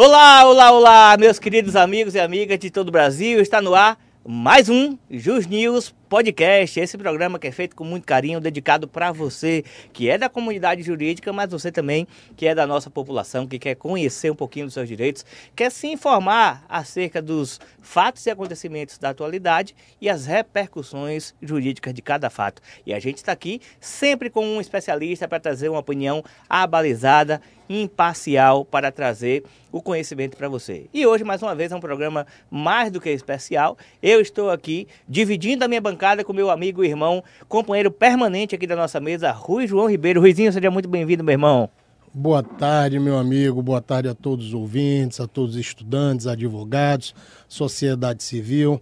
Olá, olá, olá, meus queridos amigos e amigas de todo o Brasil. Está no ar mais um Jus News Podcast. Esse programa que é feito com muito carinho, dedicado para você que é da comunidade jurídica, mas você também que é da nossa população, que quer conhecer um pouquinho dos seus direitos, quer se informar acerca dos fatos e acontecimentos da atualidade e as repercussões jurídicas de cada fato. E a gente está aqui sempre com um especialista para trazer uma opinião abalizada imparcial para trazer o conhecimento para você. E hoje, mais uma vez, é um programa mais do que especial. Eu estou aqui dividindo a minha bancada com meu amigo irmão, companheiro permanente aqui da nossa mesa, Rui João Ribeiro. Ruizinho, seja muito bem-vindo, meu irmão. Boa tarde, meu amigo. Boa tarde a todos os ouvintes, a todos os estudantes, advogados, sociedade civil,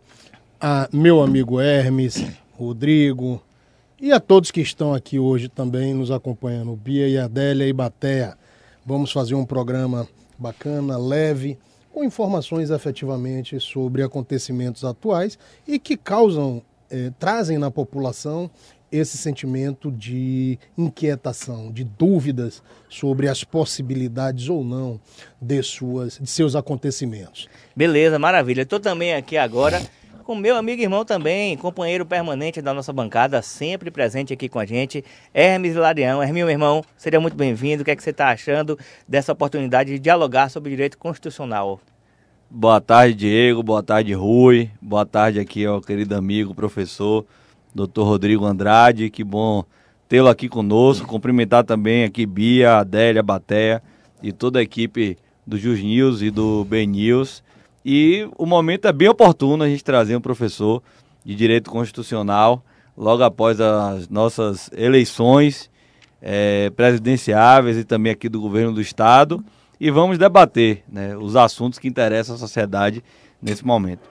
a meu amigo Hermes, Rodrigo e a todos que estão aqui hoje também nos acompanhando, Bia e Adélia e Batea. Vamos fazer um programa bacana, leve, com informações efetivamente sobre acontecimentos atuais e que causam, eh, trazem na população esse sentimento de inquietação, de dúvidas sobre as possibilidades ou não de, suas, de seus acontecimentos. Beleza, maravilha. Estou também aqui agora com meu amigo e irmão também, companheiro permanente da nossa bancada, sempre presente aqui com a gente, Hermes Larião. Herminho, meu irmão, seja muito bem-vindo. O que é que você está achando dessa oportunidade de dialogar sobre direito constitucional? Boa tarde, Diego. Boa tarde, Rui. Boa tarde aqui ao querido amigo, professor, doutor Rodrigo Andrade. Que bom tê-lo aqui conosco. Cumprimentar também aqui Bia, Adélia, Batea e toda a equipe do Jus News e do Ben News. E o momento é bem oportuno a gente trazer um professor de direito constitucional logo após as nossas eleições é, presidenciáveis e também aqui do governo do estado. E vamos debater né, os assuntos que interessam a sociedade nesse momento.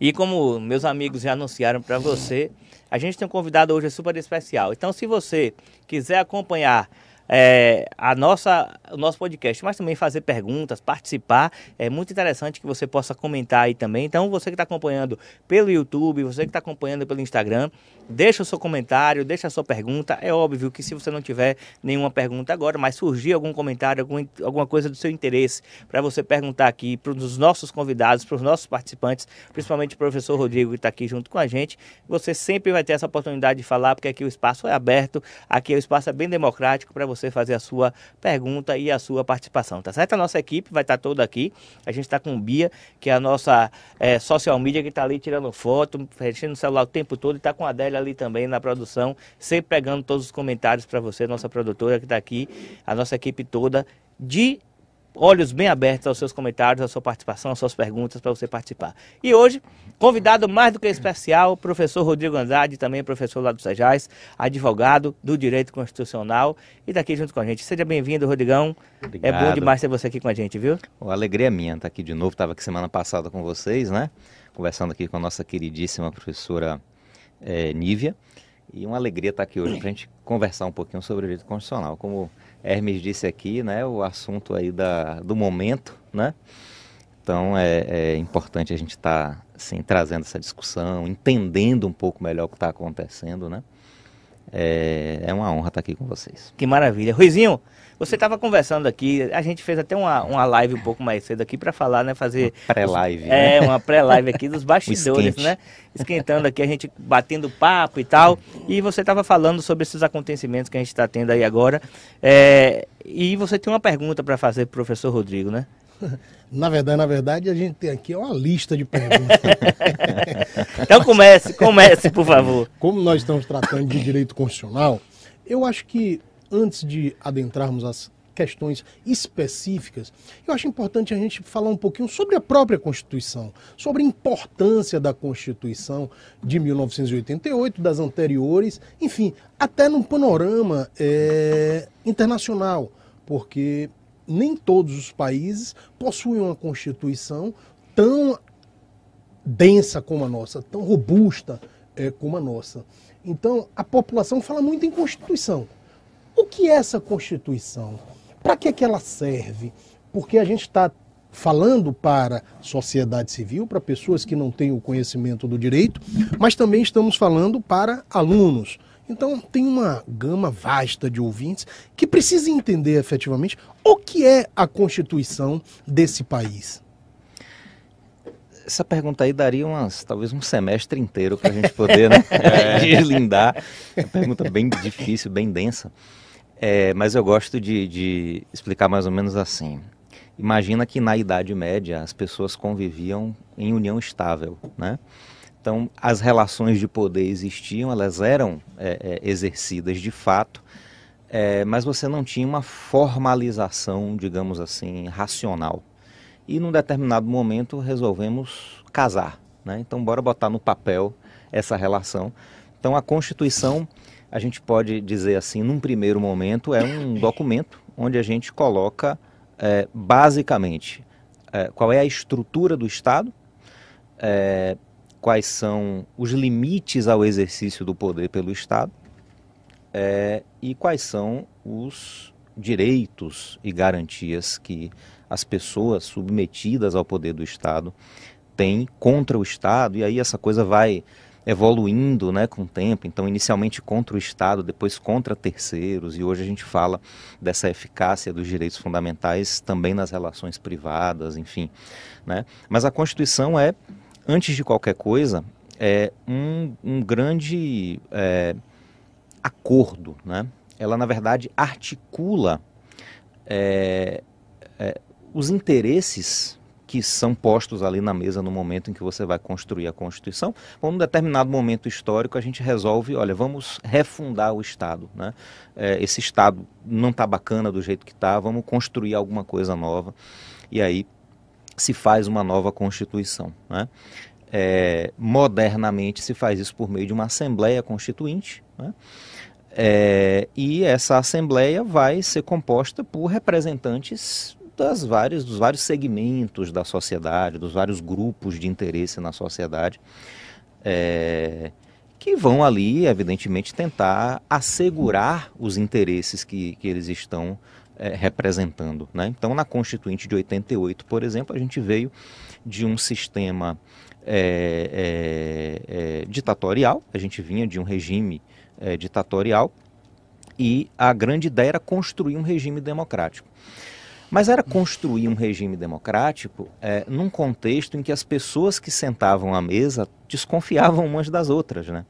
E como meus amigos já anunciaram para você, a gente tem um convidado hoje super especial. Então, se você quiser acompanhar é, a nossa, o nosso podcast, mas também fazer perguntas, participar. É muito interessante que você possa comentar aí também. Então, você que está acompanhando pelo YouTube, você que está acompanhando pelo Instagram, deixa o seu comentário, deixa a sua pergunta. É óbvio que se você não tiver nenhuma pergunta agora, mas surgir algum comentário, algum, alguma coisa do seu interesse para você perguntar aqui para os nossos convidados, para os nossos participantes, principalmente o professor Rodrigo que está aqui junto com a gente, você sempre vai ter essa oportunidade de falar, porque aqui o espaço é aberto, aqui o espaço é bem democrático para você fazer a sua pergunta e a sua participação, tá certo? A nossa equipe vai estar tá toda aqui. A gente está com o Bia, que é a nossa é, social media, que está ali tirando foto, mexendo no celular o tempo todo, e está com a Adélia ali também na produção, sempre pegando todos os comentários para você, nossa produtora que está aqui, a nossa equipe toda de olhos bem abertos aos seus comentários, à sua participação, às suas perguntas para você participar. E hoje, convidado mais do que especial, o professor Rodrigo Andrade, também professor lá do Sejais, advogado do Direito Constitucional e está aqui junto com a gente. Seja bem-vindo, Rodrigão. Obrigado. É bom demais ter você aqui com a gente, viu? A alegria minha estar aqui de novo. Estava aqui semana passada com vocês, né? Conversando aqui com a nossa queridíssima professora é, Nívia. E uma alegria estar aqui hoje para a gente conversar um pouquinho sobre o direito constitucional. Como Hermes disse aqui, né, o assunto aí da, do momento, né? Então é, é importante a gente estar tá, assim, trazendo essa discussão, entendendo um pouco melhor o que está acontecendo, né? É, é uma honra estar aqui com vocês. Que maravilha. Ruizinho, você estava conversando aqui, a gente fez até uma, uma live um pouco mais cedo aqui para falar, né? Fazer. Pré-live. É, né? uma pré-live aqui dos bastidores, né? Esquentando aqui, a gente batendo papo e tal. E você estava falando sobre esses acontecimentos que a gente está tendo aí agora. É, e você tem uma pergunta para fazer para o professor Rodrigo, né? Na verdade, na verdade, a gente tem aqui uma lista de perguntas. então comece, comece, por favor. Como nós estamos tratando de direito constitucional, eu acho que antes de adentrarmos as questões específicas, eu acho importante a gente falar um pouquinho sobre a própria Constituição, sobre a importância da Constituição de 1988, das anteriores, enfim, até num panorama é, internacional, porque nem todos os países possuem uma Constituição tão densa como a nossa, tão robusta é, como a nossa. Então, a população fala muito em Constituição. O que é essa Constituição? Para que, que ela serve? Porque a gente está falando para sociedade civil, para pessoas que não têm o conhecimento do direito, mas também estamos falando para alunos. Então, tem uma gama vasta de ouvintes que precisam entender efetivamente o que é a Constituição desse país. Essa pergunta aí daria umas, talvez um semestre inteiro para a gente poder né, é. deslindar. É uma pergunta bem difícil, bem densa. É, mas eu gosto de, de explicar mais ou menos assim. Imagina que na Idade Média as pessoas conviviam em união estável, né? Então, as relações de poder existiam, elas eram é, é, exercidas de fato, é, mas você não tinha uma formalização, digamos assim, racional. E num determinado momento resolvemos casar. Né? Então, bora botar no papel essa relação. Então, a Constituição, a gente pode dizer assim, num primeiro momento, é um documento onde a gente coloca é, basicamente é, qual é a estrutura do Estado, é, quais são os limites ao exercício do poder pelo Estado é, e quais são os direitos e garantias que as pessoas submetidas ao poder do Estado têm contra o Estado, e aí essa coisa vai evoluindo né, com o tempo, então inicialmente contra o Estado, depois contra terceiros, e hoje a gente fala dessa eficácia dos direitos fundamentais também nas relações privadas, enfim. Né? Mas a Constituição é antes de qualquer coisa, é um, um grande é, acordo. Né? Ela, na verdade, articula é, é, os interesses que são postos ali na mesa no momento em que você vai construir a Constituição. Bom, num determinado momento histórico, a gente resolve, olha, vamos refundar o Estado. Né? É, esse Estado não está bacana do jeito que está, vamos construir alguma coisa nova. E aí se faz uma nova Constituição. Né? É, modernamente se faz isso por meio de uma Assembleia Constituinte. Né? É, e essa Assembleia vai ser composta por representantes das várias, dos vários segmentos da sociedade, dos vários grupos de interesse na sociedade, é, que vão ali, evidentemente, tentar assegurar os interesses que, que eles estão é, representando. Né? Então, na Constituinte de 88, por exemplo, a gente veio de um sistema é, é, é, ditatorial, a gente vinha de um regime é, ditatorial, e a grande ideia era construir um regime democrático. Mas era construir um regime democrático é, num contexto em que as pessoas que sentavam à mesa desconfiavam umas das outras, né?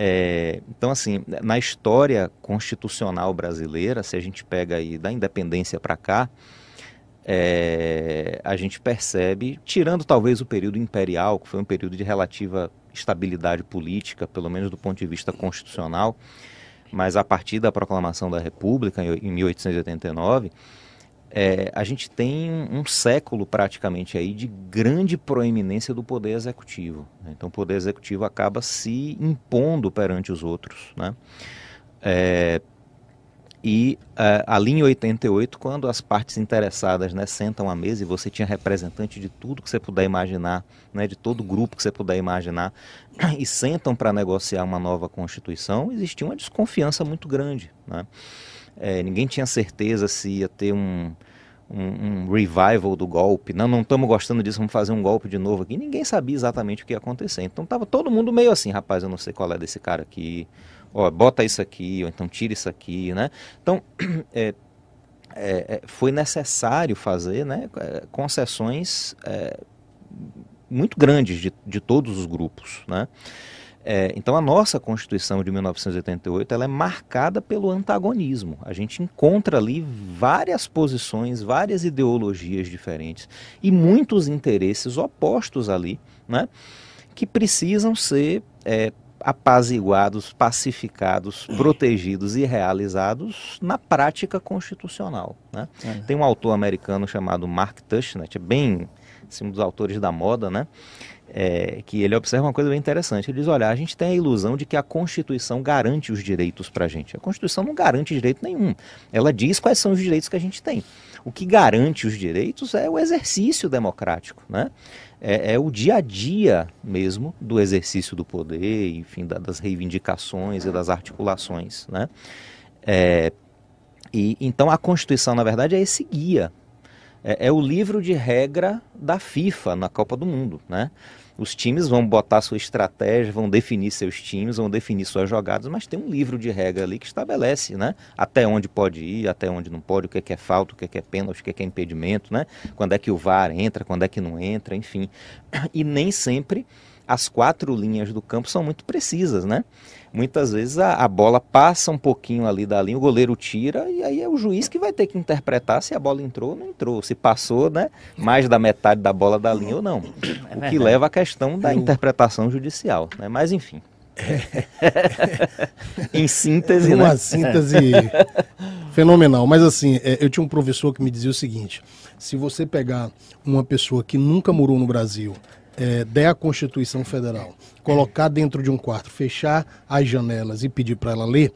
É, então, assim, na história constitucional brasileira, se a gente pega aí da independência para cá, é, a gente percebe, tirando talvez o período imperial, que foi um período de relativa estabilidade política, pelo menos do ponto de vista constitucional, mas a partir da proclamação da República, em 1889, é, a gente tem um, século praticamente aí de grande proeminência do poder executivo. Né? Então o poder executivo acaba se impondo perante os outros. Né? É, e é, ali em 88, quando as partes interessadas né, sentam à mesa e você tinha representante de tudo que você puder imaginar, né, de todo grupo que você puder imaginar, e sentam para negociar uma nova Constituição, existia uma desconfiança muito grande. Né? É, ninguém tinha certeza se ia ter um, um, um, revival do golpe. Não, não estamos gostando disso, vamos fazer um golpe de novo aqui. Ninguém sabia exatamente o que ia acontecer. Então estava todo mundo meio assim, rapaz, eu não sei qual é desse cara aqui. Ó, bota isso aqui, ou então tira isso aqui, né? Então, é, é, foi necessário fazer né, é, concessões é, muito grandes de, de todos os grupos, né? É, então a nossa Constituição de 1988 ela é marcada pelo antagonismo. A gente encontra ali várias posições, várias ideologias diferentes e muitos interesses opostos ali, né, que precisam ser é, apaziguados, pacificados, protegidos e realizados na prática constitucional. Né? É. Tem um autor americano chamado Mark Tushnet, bem assim, um dos autores da moda, né? É, que ele observa uma coisa bem interessante. Ele diz: olha, a gente tem a ilusão de que a Constituição garante os direitos para a gente. A Constituição não garante direito nenhum. Ela diz quais são os direitos que a gente tem. O que garante os direitos é o exercício democrático, né? É, é o dia a dia mesmo do exercício do poder, enfim, da, das reivindicações e das articulações, né? É, e então a Constituição, na verdade, é esse guia é, é, o livro de regra da FIFA na Copa do Mundo, né? Os times vão botar sua estratégia, vão definir seus times, vão definir suas jogadas, mas tem um livro de regra ali que estabelece, né? Até onde pode ir, até onde não pode, o que é, que é falta, o que é, que é pênalti, o que é, que é impedimento, né? Quando é que o VAR entra, quando é que não entra, enfim. E nem sempre as quatro linhas do campo são muito precisas, né? muitas vezes a, a, bola passa um pouquinho ali da linha, o goleiro tira e aí é o juiz que vai ter que interpretar se a bola entrou ou não entrou, se passou né, mais da metade da bola da linha ou não. É o que leva à questão da interpretação judicial. Né? Mas enfim. em síntese, Uma né? síntese fenomenal. Mas assim, é, eu tinha um professor que me dizia o seguinte: se você pegar uma pessoa que nunca morou no Brasil, é, der a Constituição Federal, colocar dentro de um quarto, fechar as janelas e pedir para ela ler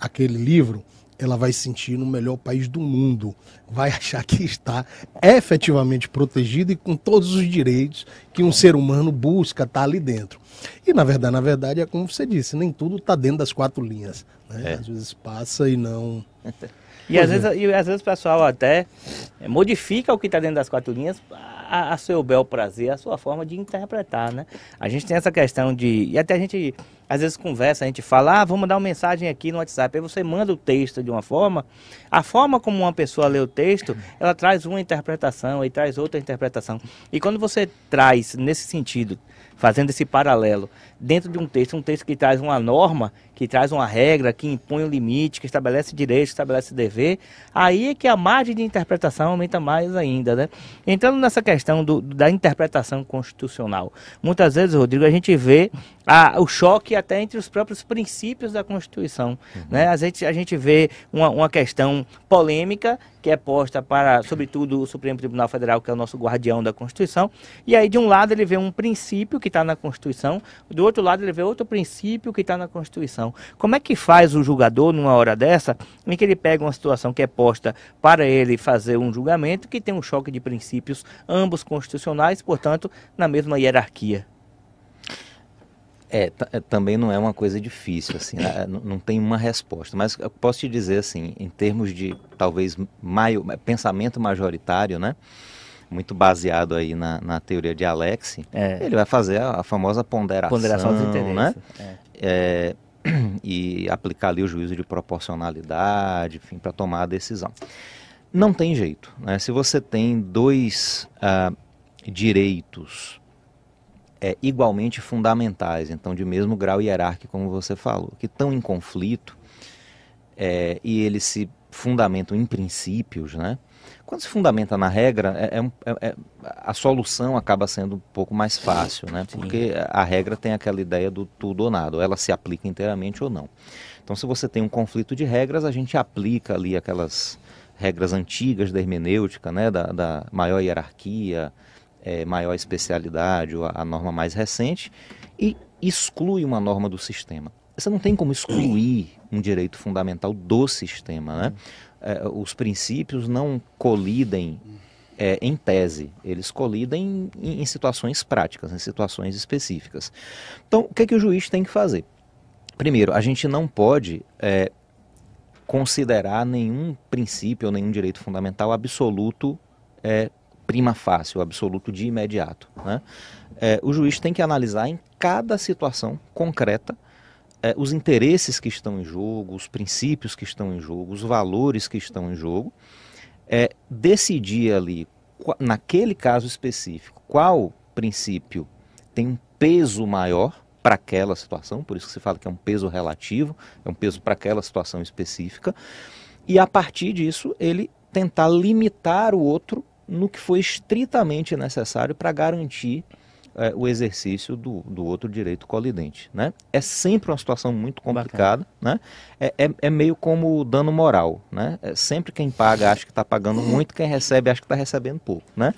aquele livro, ela vai sentir no melhor país do mundo. Vai achar que está efetivamente protegida e com todos os direitos que um ser humano busca estar tá ali dentro. E na verdade, na verdade, é como você disse, nem tudo está dentro das quatro linhas. Né? É. Às vezes passa e não. E às, é. vezes, e às vezes o pessoal até modifica o que está dentro das quatro linhas a, a, seu bel prazer, a sua forma de interpretar, né? A gente tem essa questão de... E até a gente, às vezes, conversa, a gente fala, ah, vamos dar uma mensagem aqui no WhatsApp. Aí você manda o texto de uma forma, a forma como uma pessoa lê o texto, ela traz uma interpretação e traz outra interpretação. E quando você traz, nesse sentido, fazendo esse paralelo, dentro de um texto, um texto que traz uma norma, que traz uma regra, que impõe um limite, que estabelece direitos, estabelece dever, aí é que a margem de interpretação aumenta mais ainda, né? Entrando nessa questão do, da interpretação constitucional, muitas vezes, Rodrigo, a gente vê a, o choque até entre os próprios princípios da Constituição, uhum. né? A gente, a gente vê uma, uma questão polêmica que é posta para, sobretudo, o Supremo Tribunal Federal, que é o nosso guardião da Constituição, e aí, de um lado, ele vê um princípio que que está na Constituição, do outro lado ele vê outro princípio que está na Constituição. Como é que faz o julgador numa hora dessa, em que ele pega uma situação que é posta para ele fazer um julgamento que tem um choque de princípios, ambos constitucionais, portanto, na mesma hierarquia? É, é, também não é uma coisa difícil, assim, né? não, não, tem uma resposta. Mas eu posso te dizer, assim, em termos de talvez maio, pensamento majoritário, né? Muito baseado aí na, na teoria de Alex, é. ele vai fazer a, a famosa ponderação, ponderação dos interesses, né? É. é e aplicar ali o juízo de proporcionalidade, enfim, para tomar a decisão. Não tem jeito, né? Se você tem dois uh, direitos é, igualmente fundamentais, então de mesmo grau hierárquico, como você falou, que estão em conflito é, e eles se fundamentam em princípios, né? Quando se fundamenta na regra, é, é, é, é a solução acaba sendo um pouco mais fácil, né? Porque a regra tem aquela ideia do tudo ou nada, ou ela se aplica inteiramente ou não. Então, se você tem um conflito de regras, a gente aplica ali aquelas regras antigas da hermenêutica, né? Da, da maior hierarquia, é, maior especialidade, ou a, a norma mais recente, e exclui uma norma do sistema. Você não tem como excluir um direito fundamental do sistema. Né? É, os princípios não colidem é, em tese, eles colidem em, em, situações práticas, em situações específicas. Então, o que, é que o juiz tem que fazer? Primeiro, a gente não pode é, considerar nenhum princípio ou nenhum direito fundamental absoluto é, prima facie, o absoluto de imediato. Né? É, o juiz tem que analisar em cada situação concreta é, os interesses que estão em jogo, os princípios que estão em jogo, os valores que estão em jogo, é, decidir ali, naquele caso específico, qual princípio tem um peso maior para aquela situação, por isso que se fala que é um peso relativo, é um peso para aquela situação específica, e a partir disso ele tentar limitar o outro no que foi estritamente necessário para garantir é, o exercício do, do outro direito colidente. Né? É sempre uma situação muito complicada, né? É, é, é, meio como dano moral. Né? É sempre quem paga acha que está pagando muito, quem recebe acha que está recebendo pouco. Né?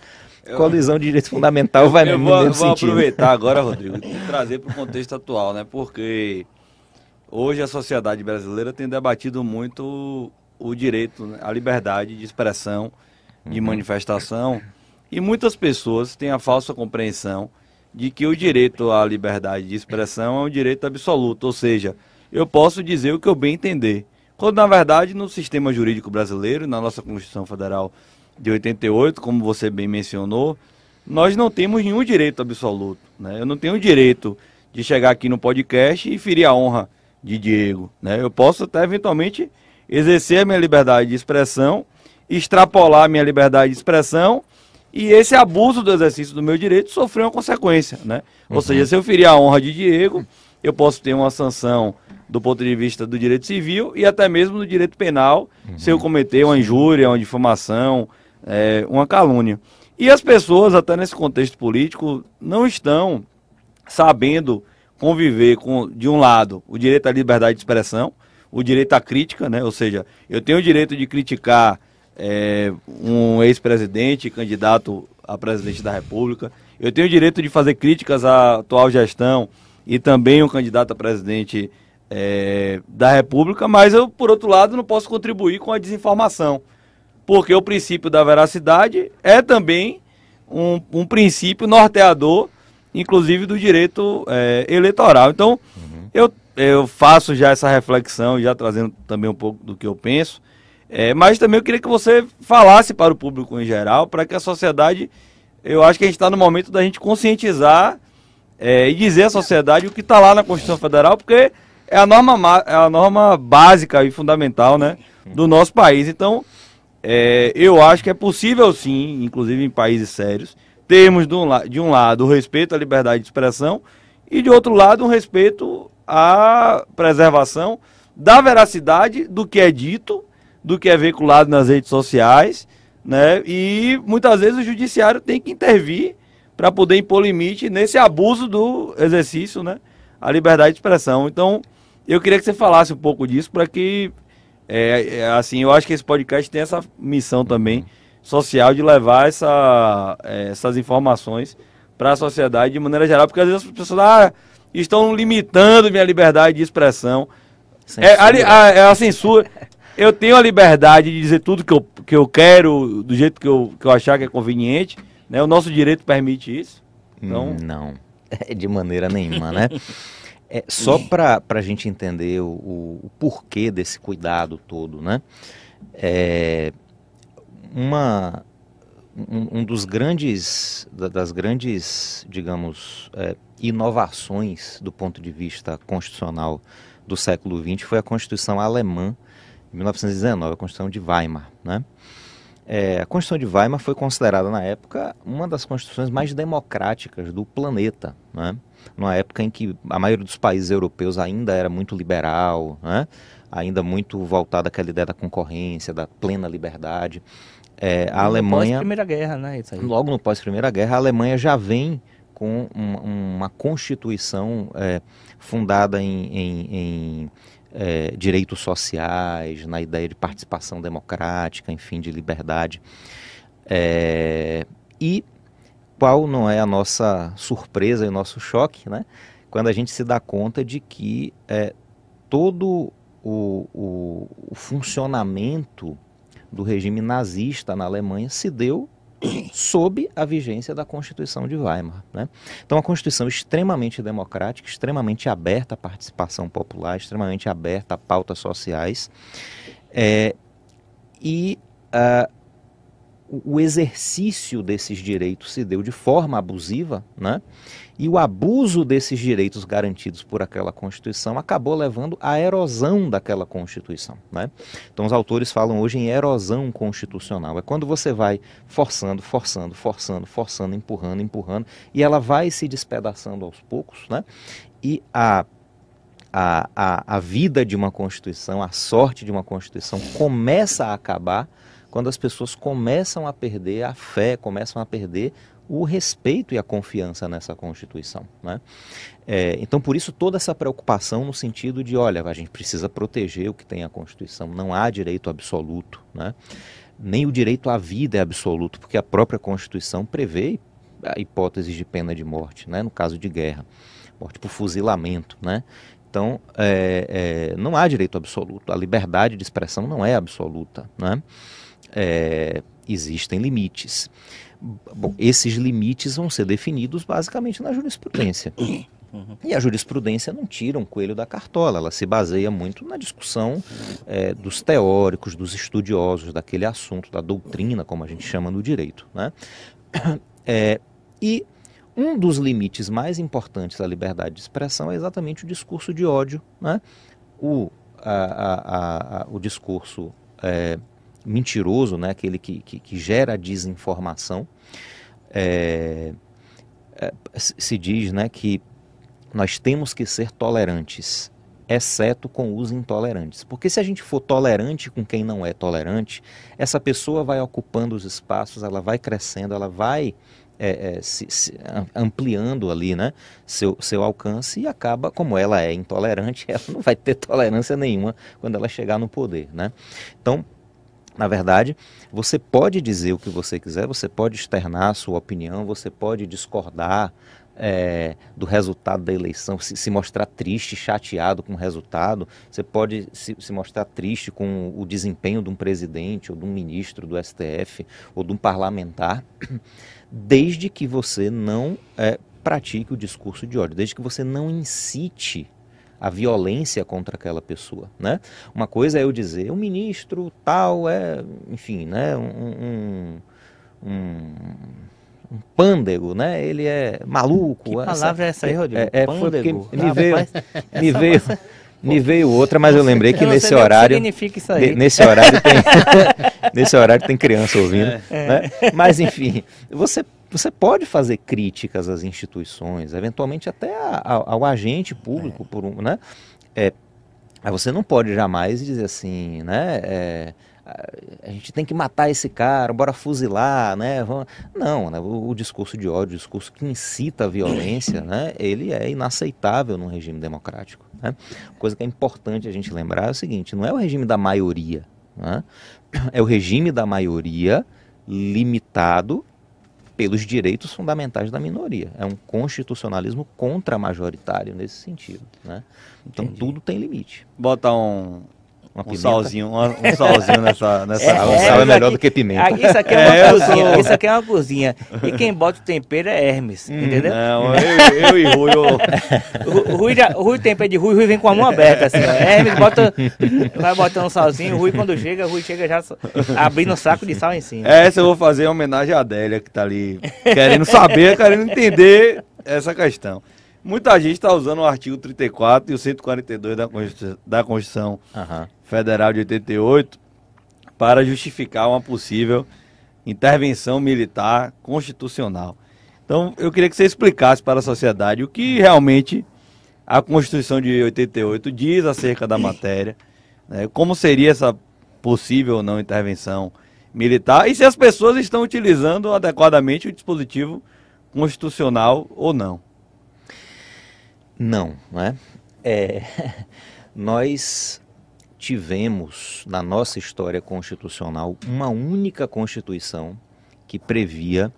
Colisão de direito fundamental vai eu no vou, vou aproveitar agora, Rodrigo, e trazer para o contexto atual, né? porque hoje a sociedade brasileira tem debatido muito o direito, né? a liberdade de expressão, de uhum. manifestação, e muitas pessoas têm a falsa compreensão de que o direito à liberdade de expressão é um direito absoluto, ou seja, eu posso dizer o que eu bem entender. Quando na verdade no sistema jurídico brasileiro, na nossa Constituição Federal de 88, como você bem mencionou, nós não temos nenhum direito absoluto. Né? Eu não tenho direito de chegar aqui no podcast e ferir a honra de Diego. Né? Eu posso até eventualmente exercer a minha liberdade de expressão extrapolar a minha liberdade de expressão e esse abuso do exercício do meu direito sofreu uma consequência, né? Uhum. Ou seja, se eu ferir a honra de Diego, eu posso ter uma sanção do ponto de vista do direito civil e até mesmo do direito penal, uhum. se eu cometer uma injúria, uma difamação, é, uma calúnia. E as pessoas, até nesse contexto político, não estão sabendo conviver com, de um lado, o direito à liberdade de expressão, o direito à crítica, né? Ou seja, eu tenho o direito de criticar é, um ex-presidente, candidato a presidente da República. Eu tenho o direito de fazer críticas à atual gestão e também um candidato a presidente é, da República, mas eu, por outro lado, não posso contribuir com a desinformação, porque o princípio da veracidade é também um, um princípio norteador, inclusive do direito é, eleitoral. Então, uhum. eu, eu faço já essa reflexão, já trazendo também um pouco do que eu penso, é, mas também eu queria que você falasse para o público em geral, para que a sociedade. Eu acho que a gente está no momento da gente conscientizar é, e dizer à sociedade o que está lá na Constituição Federal, porque é a norma, é a norma básica e fundamental né, do nosso país. Então, é, eu acho que é possível sim, inclusive em países sérios, termos de um, de um lado o respeito à liberdade de expressão e de outro lado um respeito à preservação da veracidade do que é dito do que é veiculado nas redes sociais, né? E muitas vezes o judiciário tem que intervir para poder impor limite nesse abuso do exercício, né? A liberdade de expressão. Então, eu queria que você falasse um pouco disso para que, é, é, assim, eu acho que esse podcast tem essa missão também social de levar essa, é, essas informações para a sociedade de maneira geral, porque às vezes as pessoas ah, estão limitando minha liberdade de expressão. É a, a, é a, censura. Eu tenho a liberdade de dizer tudo que eu, que eu quero, do jeito que eu, que eu achar que é conveniente. Né? O nosso direito permite isso. Então... Hum, não, de maneira nenhuma, né? É, só para a gente entender o, o, porquê desse cuidado todo, né? É, uma, um, um, dos grandes, das grandes, digamos, é, inovações do ponto de vista constitucional do século XX foi a Constituição Alemã, 1919, a Constituição de Weimar, né? É, a Constituição de Weimar foi considerada na época uma das constituições mais democráticas do planeta, né? numa época em que a maioria dos países europeus ainda era muito liberal, né? ainda muito voltada àquela ideia da concorrência, da plena liberdade. É, a Alemanha. Pós Primeira Guerra, né? Logo no pós Primeira Guerra, a Alemanha já vem com uma, uma constituição é, fundada em, em, em é, direitos sociais, na ideia de participação democrática, enfim, de liberdade. É, e qual não é a nossa surpresa e o nosso choque, né? Quando a gente se dá conta de que é, todo o, o, o funcionamento do regime nazista na Alemanha se deu sob a vigência da Constituição de Weimar. Né? Então, a Constituição extremamente democrática, extremamente aberta à participação popular, extremamente aberta a pautas sociais. É, e uh, o exercício desses direitos se deu de forma abusiva, né? E o abuso desses direitos garantidos por aquela Constituição acabou levando à erosão daquela Constituição, né? Então os autores falam hoje em erosão constitucional. É quando você vai forçando, forçando, forçando, forçando, empurrando, empurrando, e ela vai se despedaçando aos poucos, né? E a a, a, a vida de uma Constituição, a sorte de uma Constituição começa a acabar quando as pessoas começam a perder a fé, começam a perder o respeito e a confiança nessa Constituição. Né? É, então, por isso, toda essa preocupação no sentido de, olha, a gente precisa proteger o que tem a Constituição, não há direito absoluto, né? nem o direito à vida é absoluto, porque a própria Constituição prevê a hipótese de pena de morte, né? no caso de guerra, morte por fuzilamento. Né? Então, é, é, não há direito absoluto, a liberdade de expressão não é absoluta. Né? É, existem limites. Bom, esses limites vão ser definidos basicamente na jurisprudência. E a jurisprudência não tira um coelho da cartola, ela se baseia muito na discussão é, dos teóricos, dos estudiosos daquele assunto, da doutrina, como a gente chama no direito. Né? É, e um dos limites mais importantes da liberdade de expressão é exatamente o discurso de ódio, né? o, a, a, a, o discurso é, mentiroso, né, aquele que, que, que gera desinformação. É, é, se diz né, que nós temos que ser tolerantes, exceto com os intolerantes. Porque se a gente for tolerante com quem não é tolerante, essa pessoa vai ocupando os espaços, ela vai crescendo, ela vai é, é, se, se, ampliando ali né, seu, seu alcance e acaba, como ela é intolerante, ela não vai ter tolerância nenhuma quando ela chegar no poder. Né? Então, na verdade, você pode dizer o que você quiser, você pode externar a sua opinião, você pode discordar é, do resultado da eleição, se, se, mostrar triste, chateado com o resultado, você pode se, se, mostrar triste com o desempenho de um presidente, ou de um ministro do STF, ou de um parlamentar, desde que você não é, pratique o discurso de ódio, desde que você não incite a violência contra aquela pessoa, né? Uma coisa é eu dizer, o ministro tal é, enfim, né, um, um, um pândego, né? Ele é maluco. Que palavra é essa aí, Rodrigo? É, é porque me veio, me veio, me veio outra, mas eu lembrei que nesse horário, significa isso aí. nesse horário tem, nesse horário tem criança ouvindo, é. né? Mas enfim, você você pode fazer críticas às instituições, eventualmente até a, a, ao agente público, é. por um, né? É, você não pode jamais dizer assim, né? É, a gente tem que matar esse cara, bora fuzilar, né? Não, né? O, o, discurso de ódio, o discurso que incita a violência, né? Ele é inaceitável num regime democrático. Né? Coisa que é importante a gente lembrar é o seguinte: não é o regime da maioria, né? é o regime da maioria limitado pelos direitos fundamentais da minoria. É um constitucionalismo contra-majoritário nesse sentido. Né? Então tudo tem limite. Bota um, Uma um pimenta. salzinho, um, um salzinho nessa, nessa É, Sal, é, sal é melhor aqui- do que pimenta. Ah, Isso aqui é uma É, cozinha. sou- Isso aqui é uma cozinha. E quem bota o tempero é Hermes, entendeu? Não, eu, eu e Rui, eu- Rui, já, Rui tem pé de Rui, o Rui vem com a mão aberta, assim, ó. Hermes bota, vai botando um salzinho, o Rui quando chega, o Rui chega já abrindo um saco de sal em cima. essa eu vou fazer em homenagem à Adélia, que tá ali querendo saber, querendo entender essa questão. Muita gente está usando o artigo 34 e o 142 da Constitu- da Constituição Aham. Federal de 88 para justificar uma possível intervenção militar constitucional. Então, eu queria que você explicasse para a sociedade o que realmente a Constituição de 88 diz acerca da matéria, né, como seria essa possível ou não intervenção militar e se as pessoas estão utilizando adequadamente o dispositivo constitucional ou não. Não, não é? É, nós tivemos na nossa história constitucional uma única constituição que previa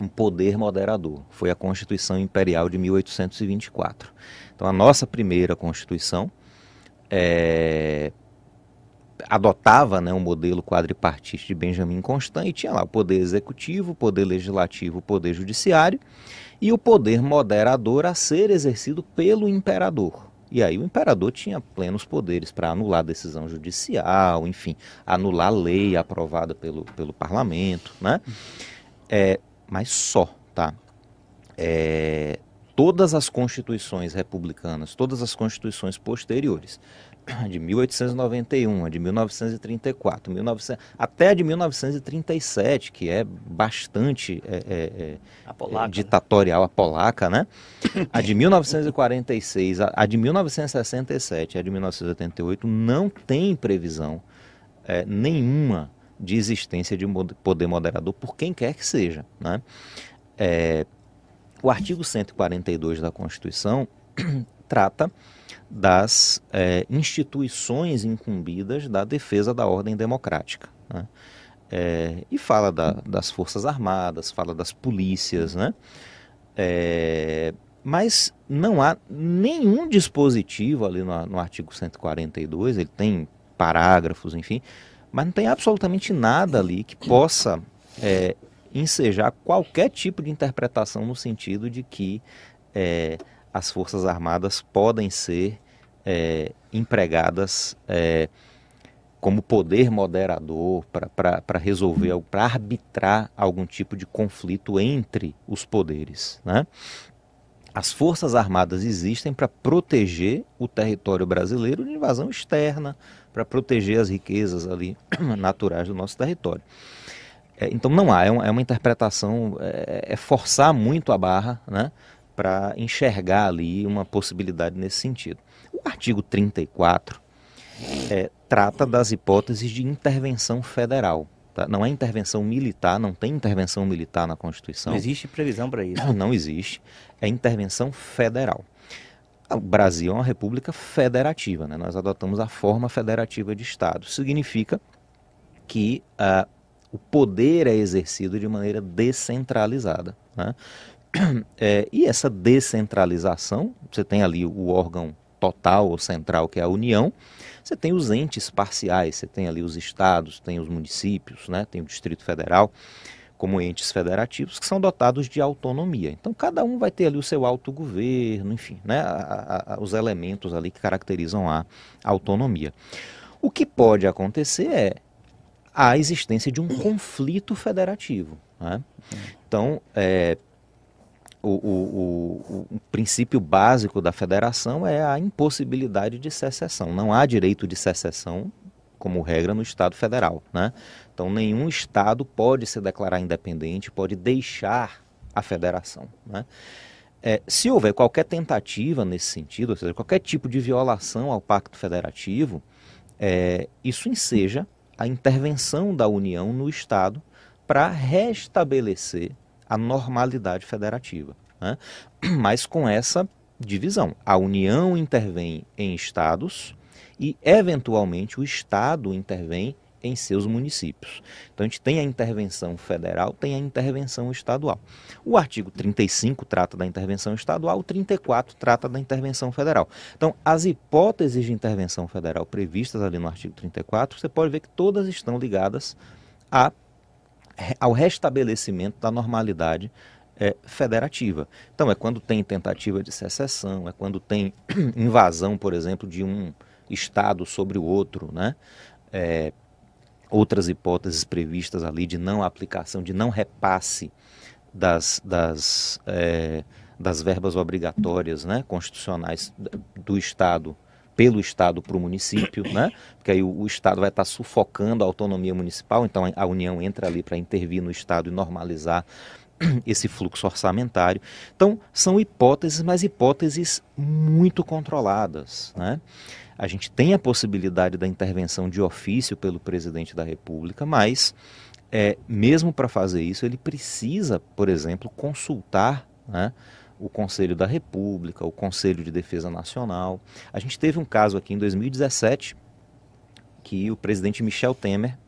um poder moderador. Foi a Constituição Imperial de 1824. Então, a nossa primeira Constituição é, adotava né, um modelo quadripartite de Benjamin Constant e tinha lá o poder executivo, o poder legislativo, o poder judiciário e o poder moderador a ser exercido pelo imperador. E aí o imperador tinha plenos poderes para anular decisão judicial, enfim, anular lei aprovada pelo, pelo parlamento, né? É, mas só, tá? É, todas as constituições republicanas, todas as constituições posteriores, de 1891, a de 1934, 1900, até a de 1937, que é bastante é, é, é, A polaca, é, né? ditatorial, a polaca, né? A de 1946, a, a de 1967 e a de 1988 não tem previsão é, nenhuma de existência de poder moderador por quem quer que seja, né? É, o artigo 142 da Constituição trata das é, instituições incumbidas da defesa da ordem democrática. né? É, e fala da- das Forças Armadas, fala das polícias, né? É, mas não há nenhum dispositivo ali no, no artigo 142, ele tem parágrafos, enfim, mas não tem absolutamente nada ali que possa é, ensejar qualquer tipo de interpretação no sentido de que é, as Forças Armadas podem ser é, empregadas é, como poder moderador para resolver, para arbitrar algum tipo de conflito entre os poderes. Né? As Forças Armadas existem para proteger o território brasileiro de invasão externa, para proteger as riquezas ali naturais do nosso território. É, então não há, é, um- é uma interpretação, é, é forçar muito a barra né, para enxergar ali uma possibilidade nesse sentido. O artigo 34 é, trata das hipóteses de intervenção federal. tá? Não é intervenção militar, não tem intervenção militar na Constituição. Não existe previsão para isso. Não existe. É intervenção federal. O Brasil é uma república federativa, né? nós adotamos a forma federativa de Estado. Significa que ah, o poder é exercido de maneira descentralizada. né? É, e essa descentralização, você tem ali o órgão total ou central, que é a União, você tem os entes parciais, você tem ali os estados, tem os municípios, né? tem o Distrito Federal como entes federativos que são dotados de autonomia. Então, cada um vai ter ali o seu autogoverno, enfim, né, a- a- os elementos ali que caracterizam a autonomia. O que pode acontecer é a existência de um conflito federativo. né? Então, é, o, o- o- o princípio básico da federação é a impossibilidade de secessão. Não há direito de secessão como regra no Estado federal. Né? Então, nenhum Estado pode se declarar independente, pode deixar a federação. Né? É, se houver qualquer tentativa nesse sentido, ou seja, qualquer tipo de violação ao Pacto Federativo, é, isso enseja a intervenção da União no Estado para restabelecer a normalidade federativa. né? Mas com essa divisão. A União intervém em estados e, eventualmente, o Estado intervém em seus municípios. Então a gente tem a intervenção federal, tem a intervenção estadual. O artigo 35 trata da intervenção estadual, o 34 trata da intervenção federal. Então, as hipóteses de intervenção federal previstas ali no artigo 34, você pode ver que todas estão ligadas a, ao restabelecimento da normalidade é, federativa. Então, é quando tem tentativa de secessão, é quando tem invasão, por exemplo, de um Estado sobre o outro, né? É, outras hipóteses previstas ali de não aplicação, de não repasse das, das, é, das verbas obrigatórias né, constitucionais do Estado pelo Estado para o município, né? porque aí o, o Estado vai estar sufocando a autonomia municipal, então a, a União entra ali para intervir no Estado e normalizar esse fluxo orçamentário. Então, são hipóteses, mas hipóteses muito controladas. Né? A gente tem a possibilidade da intervenção de ofício pelo presidente da República, mas é, mesmo para fazer isso, ele precisa, por exemplo, consultar né, o Conselho da República, o Conselho de Defesa Nacional. A gente teve um caso aqui em 2017 que o presidente Michel Temer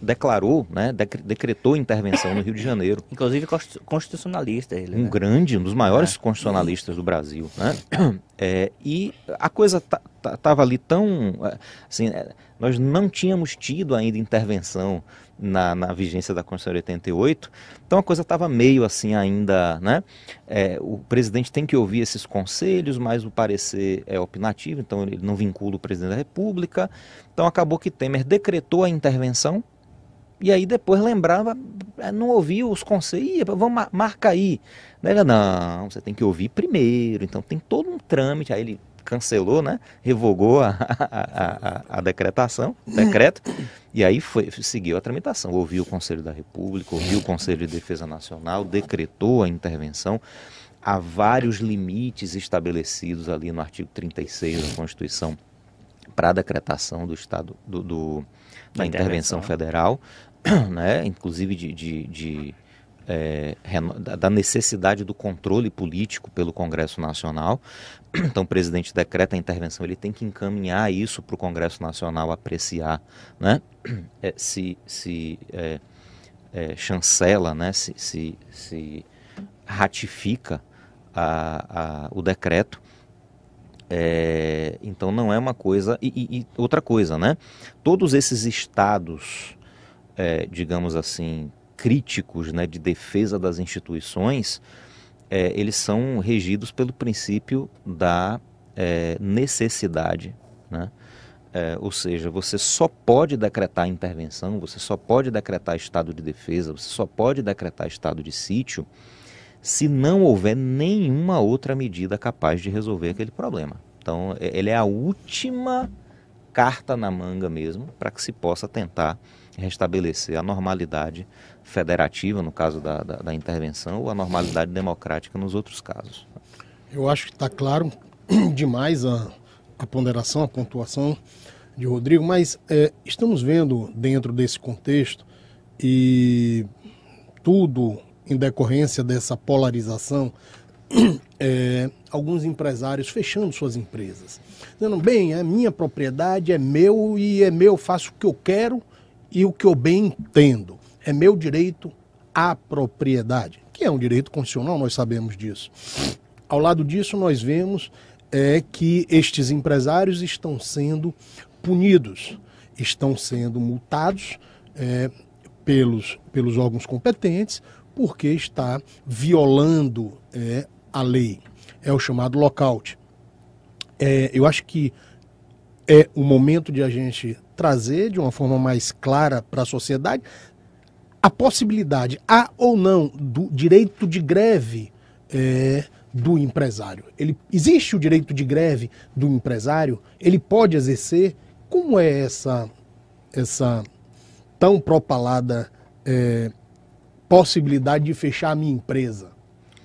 declarou, né, decretou intervenção no Rio de Janeiro. Inclusive constitucionalista ele. Um né? grande, um dos maiores é. constitucionalistas do Brasil. Né? É, e a coisa estava ali tão... Assim, é, nós não tínhamos tido ainda intervenção na, na vigência da Constituição de 88, então a coisa estava meio assim ainda, né? É, o presidente tem que ouvir esses conselhos, mas o parecer é opinativo, então ele não vincula o presidente da República. Então acabou que Temer decretou a intervenção, e aí depois lembrava, é, não ouvia os conselhos, vamos marcar aí. Ele, não, você tem que ouvir primeiro, então tem todo um trâmite, aí ele cancelou, né? Revogou a, a, a, a decretação, decreto, e aí foi, seguiu a tramitação. Ouviu o Conselho da República, ouviu o Conselho de Defesa Nacional, decretou a intervenção. Há vários limites estabelecidos ali no artigo 36 da Constituição para a decretação do Estado do, do da intervenção. intervenção federal né, inclusive de, de, de é, da necessidade do controle político pelo Congresso Nacional. Então, o presidente decreta a intervenção, ele tem que encaminhar isso para o Congresso Nacional apreciar, né? É, se, se é, é, chancela, né? se, se, se ratifica a, a, o decreto. É, então não é uma coisa. E, e, e, outra coisa, né? Todos esses estados é, digamos assim, críticos né, de defesa das instituições, é, eles são regidos pelo princípio da é, necessidade. Né? É, ou seja, você só pode decretar intervenção, você só pode decretar estado de defesa, você só pode decretar estado de sítio se não houver nenhuma outra medida capaz de resolver aquele problema. Então, é, ele é a última carta na manga mesmo para que se possa tentar restabelecer a normalidade federativa, no caso da, da, da intervenção, ou a normalidade democrática nos outros casos. Eu acho que está claro demais a, a ponderação, a pontuação de Rodrigo, mas é, estamos vendo dentro desse contexto e tudo em decorrência dessa polarização, é, alguns empresários fechando suas empresas. Dizendo, bem, é minha propriedade, é meu e é meu, faço o que eu quero e o que eu bem entendo é meu direito à propriedade, que é um direito constitucional, nós sabemos disso. Ao lado disso, nós vemos é, que estes empresários estão sendo punidos, estão sendo multados é, pelos, pelos órgãos competentes, porque está violando é, a lei. É o chamado lockout. É, eu acho que é o momento de a gente trazer de uma forma mais clara para a sociedade a possibilidade, há ou não, do direito de greve é, do empresário. Ele, existe o direito de greve do empresário? Ele pode exercer? Como é essa, essa tão propalada é, possibilidade de fechar a minha empresa?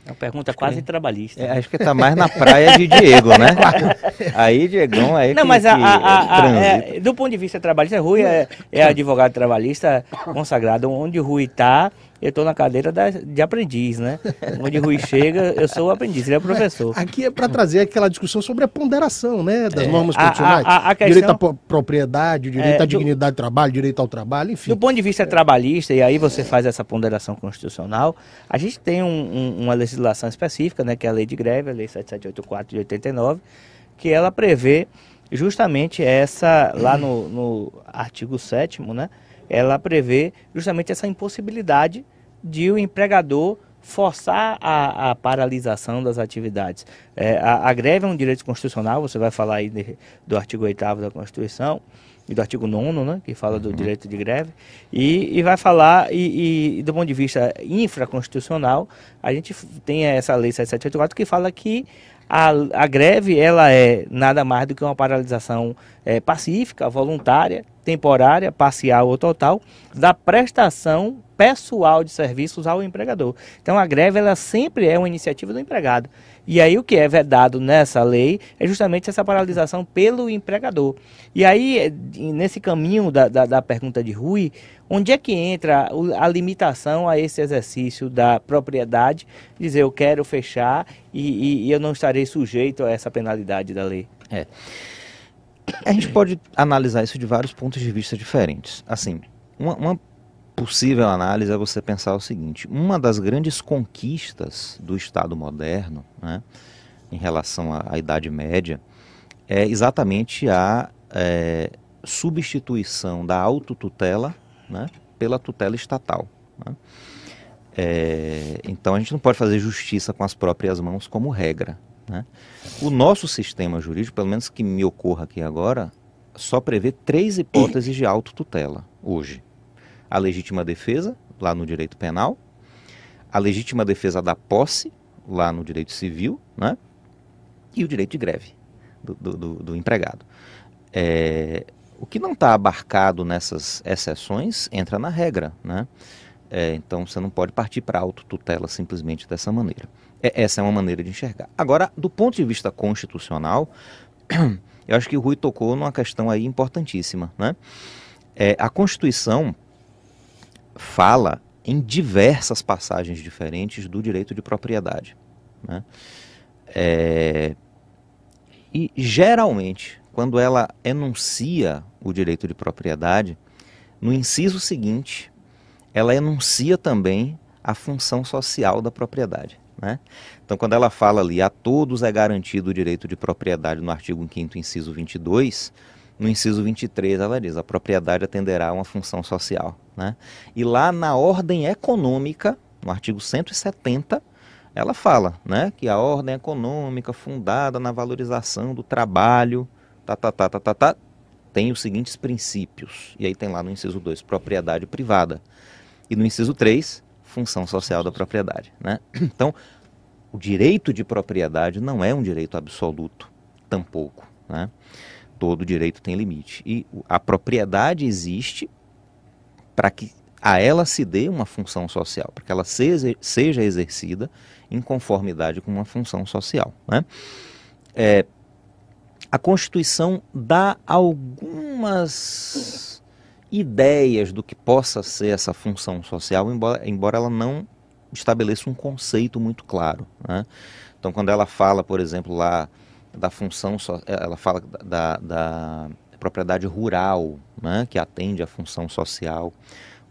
É uma pergunta acho quase que, trabalhista. É, acho que está mais na praia de Diego, né? aí, Diegão, aí Não, que, mas a, a, a, é, do ponto de vista trabalhista, Rui é, é advogado trabalhista consagrado. Onde Rui está, eu estou na cadeira da, de aprendiz, né? Onde Rui chega, eu sou o aprendiz, ele é o professor. Aqui é para trazer aquela discussão sobre a ponderação, né, das É, normas a- constitucionais. a- a questão- Direito à pro- propriedade, direito É, à dignidade do trabalho, direito ao trabalho, enfim. Do ponto de vista trabalhista, e aí você faz essa ponderação constitucional, a gente tem um- um- uma legislação específica, né, que é a lei de greve, a lei 7784 de 89, que ela prevê justamente essa, lá no, no artigo 7 né, ela prevê justamente essa impossibilidade de o empregador forçar a, a paralisação das atividades. É, a, a greve é um direito constitucional, você vai falar aí de- do artigo 8 da Constituição, e do artigo 9 né, que fala do direito de greve, e, e vai falar, e, e do ponto de vista infraconstitucional, a gente tem essa lei 7784 que fala que a, a greve ela é nada mais do que uma paralisação eh, pacífica, voluntária, temporária, parcial ou total, da prestação pessoal de serviços ao empregador. Então a greve ela sempre é uma iniciativa do empregado. E aí o que é vedado nessa lei é justamente essa paralisação pelo empregador. E aí, eh, nesse caminho da, da, da pergunta de Rui, onde é que entra a limitação a esse exercício da propriedade, dizer eu quero fechar e, e- e eu não estarei sujeito a essa penalidade da lei? É. A gente pode analisar isso de vários pontos de vista diferentes. Assim, uma, uma possível análise é você pensar o seguinte: uma das grandes conquistas do Estado moderno, né, em relação à, à Idade Média, é exatamente a é, substituição da autotutela né, pela tutela estatal. né. É, então a gente não pode fazer justiça com as próprias mãos como regra. né. O nosso sistema jurídico, pelo menos que me ocorra aqui agora, só prevê três hipóteses de autotutela hoje. A legítima defesa, lá no direito penal, a legítima defesa da posse, lá no direito civil, né? e o direito de greve do, do- do- do empregado. É, o que não está abarcado nessas exceções entra na regra. Né? É, então você não pode partir para autotutela simplesmente dessa maneira. É, essa é uma maneira de enxergar. Agora, do ponto de vista constitucional, eu acho que o Rui tocou numa questão aí importantíssima. Né? É, a Constituição fala em diversas passagens diferentes do direito de propriedade. né? É, e geralmente, quando ela enuncia o direito de propriedade, no inciso seguinte, ela enuncia também a função social da propriedade. Né? Então, quando ela fala ali, a todos é garantido o direito de propriedade no artigo 5 inciso 22, no inciso 23 ela diz, a propriedade atenderá a uma função social. Né? E lá na ordem econômica, no artigo 170, ela fala né, que a ordem econômica fundada na valorização do trabalho, tá, tá, tá, tá, tá, tá, tem os seguintes princípios. E aí tem lá no inciso 2, propriedade privada. E no inciso 3, função social da propriedade. Né? Então, o direito de propriedade não é um direito absoluto, tampouco. Né? Todo direito tem limite. E a propriedade existe para que a ela se dê uma função social, para que ela seja, seja exercida em conformidade com uma função social. Né? É, a Constituição dá algumas ideias do que possa ser essa função social, embora, embora ela não estabeleça um conceito muito claro. né? Então, quando ela fala, por exemplo, lá da função, so- ela fala da, da propriedade rural, né, que atende à função social,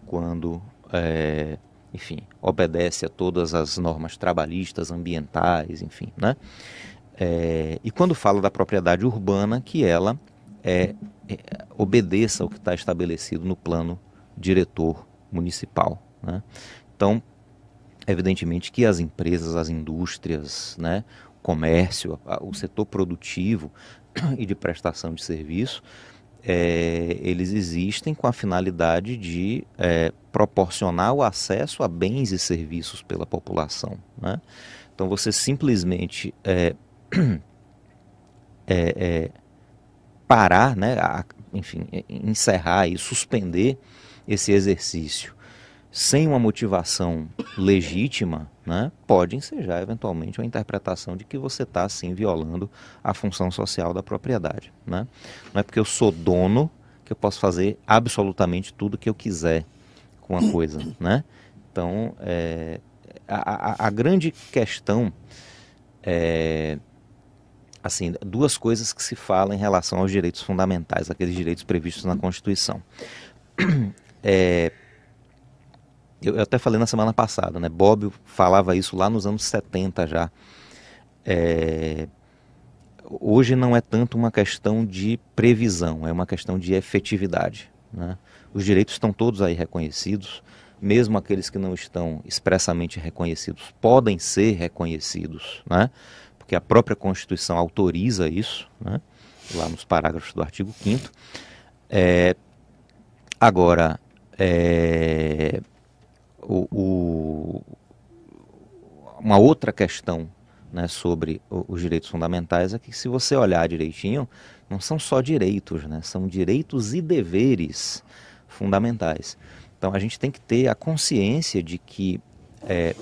quando, é, enfim, obedece a todas as normas trabalhistas, ambientais, enfim, né? É, e quando fala da propriedade urbana, que ela é, é, obedeça ao que está estabelecido no plano diretor municipal. Né? Então, evidentemente que as empresas, as indústrias, né, comércio, o setor produtivo e de prestação de serviço, é, eles existem com a finalidade de é, proporcionar o acesso a bens e serviços pela população. Né? Então, você simplesmente é, é, é, parar, né, a- enfim, encerrar e suspender esse exercício sem uma motivação legítima, né, pode ensejar eventualmente uma interpretação de que você está assim violando a função social da propriedade. Né? Não é porque eu sou dono que eu posso fazer absolutamente tudo que eu quiser com a coisa. Né? Então, é, a, a, a grande questão é assim, duas coisas que se falam em relação aos direitos fundamentais, aqueles direitos previstos na Constituição. É, eu, eu até falei na semana passada, né? Bob falava isso lá nos anos 70 já. É, hoje não é tanto uma questão de previsão, é uma questão de efetividade. Né? Os direitos estão todos aí reconhecidos, mesmo aqueles que não estão expressamente reconhecidos podem ser reconhecidos, né? porque a própria Constituição autoriza isso, né? lá nos parágrafos do artigo 5 é, Agora, é, o, o, uma outra questão né, sobre os direitos fundamentais é que se você olhar direitinho, não são só direitos, né, são direitos e deveres fundamentais. Então a gente tem que ter a consciência de que é,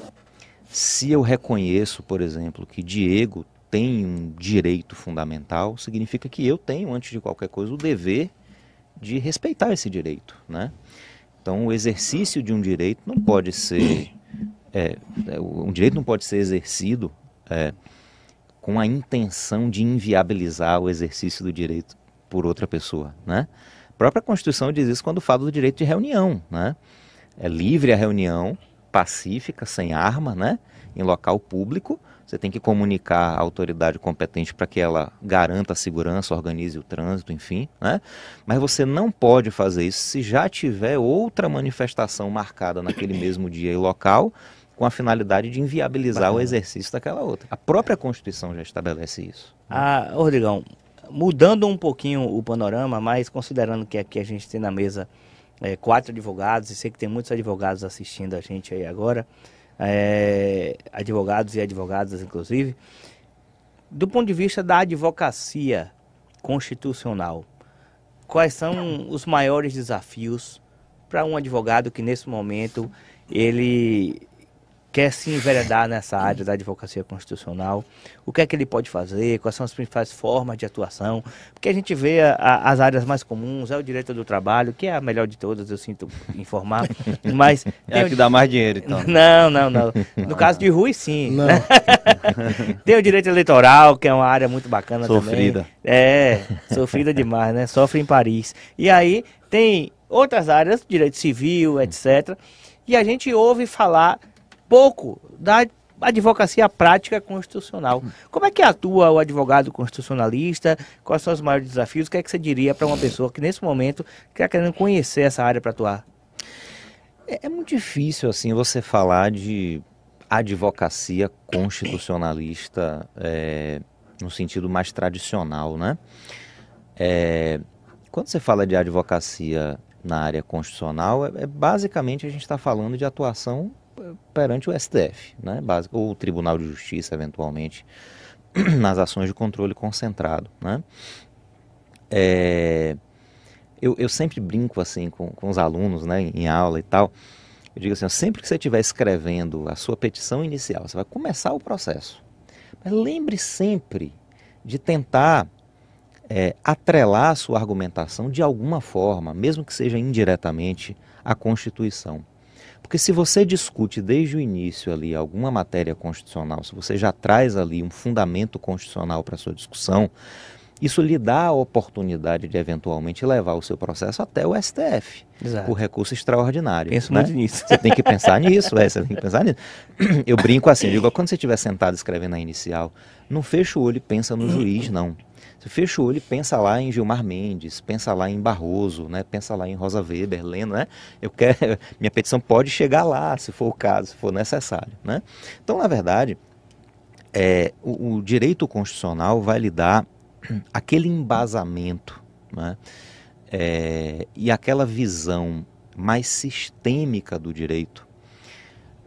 se eu reconheço, por exemplo, que Diego tem um direito fundamental, significa que eu tenho, antes de qualquer coisa, o dever de respeitar esse direito, né? Então, o exercício de um direito não pode ser é, é, um direito não pode ser exercido é, com a intenção de inviabilizar o exercício do direito por outra pessoa, né? A própria Constituição diz isso quando fala do direito de reunião, né? É livre a reunião, pacífica, sem arma, né? Em local público, você tem que comunicar à autoridade competente para que ela garanta a segurança, organize o trânsito, enfim. Né? Mas você não pode fazer isso se já tiver outra manifestação marcada naquele mesmo dia e local com a finalidade de inviabilizar o exercício daquela outra. A própria Constituição já estabelece isso. Ah, Rodrigão, mudando um pouquinho o panorama, mas considerando que aqui a gente tem na mesa é, quatro advogados, e sei que tem muitos advogados assistindo a gente aí agora, é, advogados e advogadas, inclusive, do ponto de vista da advocacia constitucional, quais são os maiores desafios para um advogado que nesse momento ele quer se enveredar nessa área da advocacia constitucional, o que é que ele pode fazer, quais são as principais formas de atuação, porque a gente vê a, a, as áreas mais comuns, é o direito do trabalho, que é a melhor de todas, eu sinto informar, mas... É a que dá mais dinheiro, então. Não, não, não. No caso de Rui, sim. Não. tem o direito eleitoral, que é uma área muito bacana sofrida. também. É, sofrida demais, né? Sofre em Paris. E aí tem outras áreas, direito civil, etc., e a gente ouve falar pouco da advocacia prática constitucional. Como é que atua o advogado constitucionalista? Quais são os maiores desafios? O que é que você diria para uma pessoa que nesse momento está querendo conhecer essa área para atuar? É, é, muito difícil assim você falar de advocacia constitucionalista é, no sentido mais tradicional, né? É, quando você fala de advocacia na área constitucional, é, é basicamente a gente está falando de atuação perante o STF, né, ou o Tribunal de Justiça, eventualmente, nas ações de controle concentrado. Né. É, eu, eu, sempre brinco assim com, com os alunos né, em aula e tal. Eu digo assim, sempre que você estiver escrevendo a sua petição inicial, você vai começar o processo. Mas lembre sempre de tentar é, atrelar a sua argumentação de alguma forma, mesmo que seja indiretamente, à Constituição. Porque se você discute desde o início ali alguma matéria constitucional, se você já traz ali um fundamento constitucional para a sua discussão, isso lhe dá a oportunidade de eventualmente levar o seu processo até o STF, Exato. por recurso extraordinário. Penso né? muito nisso. Você tem que pensar nisso, é, você tem que pensar nisso. Eu brinco assim, digo, quando você estiver sentado escrevendo a inicial, não fecha o olho e pensa no juiz, não. Você fecha o olho e pensa lá em Gilmar Mendes, pensa lá em Barroso, né? pensa lá em Rosa Weber, lendo, né? Eu quero, minha petição pode chegar lá, se for o caso, se for necessário, né? Então, na verdade, é, o, o direito constitucional vai lhe dar aquele embasamento, né? É, e aquela visão mais sistêmica do direito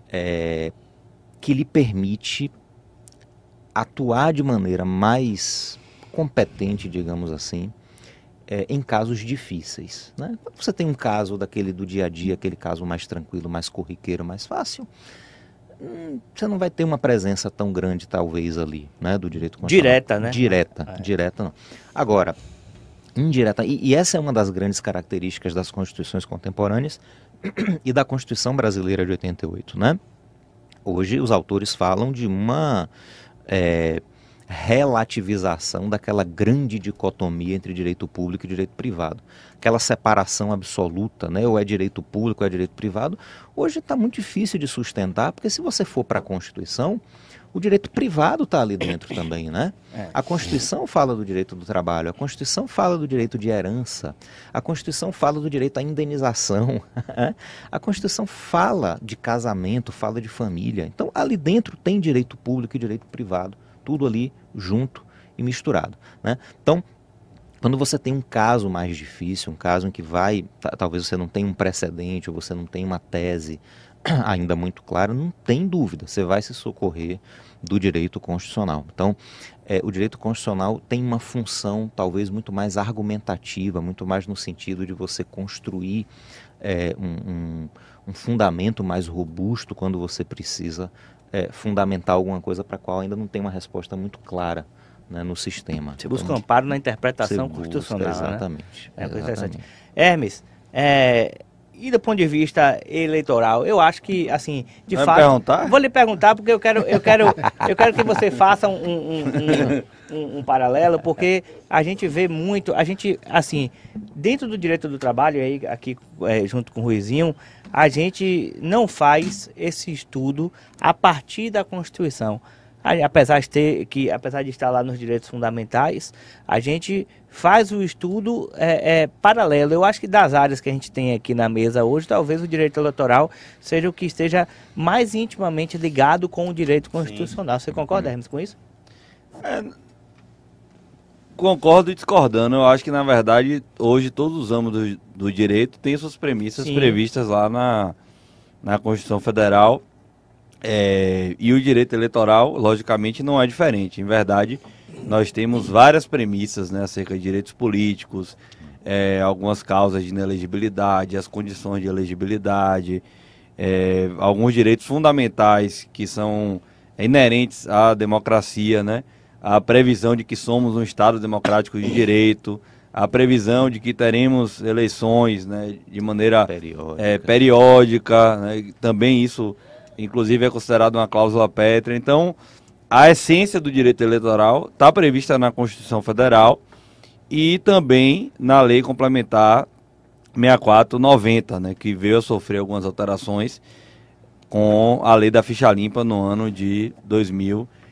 é, que lhe permite atuar de maneira mais competente, digamos assim, é, em casos difíceis. Né? Quando você tem um caso daquele do dia a dia, aquele caso mais tranquilo, mais corriqueiro, mais fácil, hum, você não vai ter uma presença tão grande, talvez, ali, né, do direito constitucional. Direta, né? Direta, é. direta não. Agora, indireta, e, e essa é uma das grandes características das constituições contemporâneas, e da Constituição Brasileira de 88, né? Hoje os autores falam de uma é, relativização daquela grande dicotomia entre direito público e direito privado. Aquela separação absoluta, né? ou é direito público ou é direito privado, hoje está muito difícil de sustentar, porque se você for para a Constituição, o direito privado está ali dentro também, né? É. A Constituição fala do direito do trabalho, a Constituição fala do direito de herança, a Constituição fala do direito à indenização, a Constituição fala de casamento, fala de família. Então, ali dentro tem direito público e direito privado, tudo ali junto e misturado, né? Então, quando você tem um caso mais difícil, um caso em que vai, ta- talvez você não tenha um precedente ou você não tenha uma tese ainda muito clara, não tem dúvida, você vai se socorrer do direito constitucional. Então, é, o direito constitucional tem uma função talvez muito mais argumentativa, muito mais no sentido de você construir é, um, um- um fundamento mais robusto quando você precisa é, fundamentar alguma coisa para a qual ainda não tem uma resposta muito clara né, no sistema. Você busca um Então, amparo na interpretação busca, constitucional, né? Exatamente. É coisa interessante. exatamente. Hermes, é, e do ponto de vista eleitoral, eu acho que, assim, de Vai fato... perguntar? Vou lhe perguntar, porque eu quero, eu quero, eu quero que você faça um, um- um- um- um paralelo, porque a gente vê muito, a gente, assim, dentro do direito do trabalho, aí aqui é, junto com o Ruizinho, a gente não faz esse estudo a partir da Constituição. Apesar de, ter, que, apesar de estar lá nos direitos fundamentais, a gente faz o estudo é, é, paralelo. Eu acho que das áreas que a gente tem aqui na mesa hoje, talvez o direito eleitoral seja o que esteja mais intimamente ligado com o direito constitucional. Você concorda, Hermes, com isso? Concordo e discordando. Eu acho que, na verdade, hoje todos os âmbitos do, do direito têm suas premissas Sim. previstas lá na, na Constituição Federal. É, e o direito eleitoral, logicamente, não é diferente. Em verdade, nós temos várias premissas né, acerca de direitos políticos, é, algumas causas de inelegibilidade, as condições de elegibilidade, é, alguns direitos fundamentais que são inerentes à democracia, né? A previsão de que somos um Estado democrático de direito, a previsão de que teremos eleições né, de maneira Periódica. é, periódica, né, também isso, inclusive, é considerado uma cláusula pétrea. Então, a essência do direito eleitoral está prevista na Constituição Federal e também na Lei Complementar 6490, né, que veio a sofrer algumas alterações com a Lei da Ficha Limpa no ano de 2010.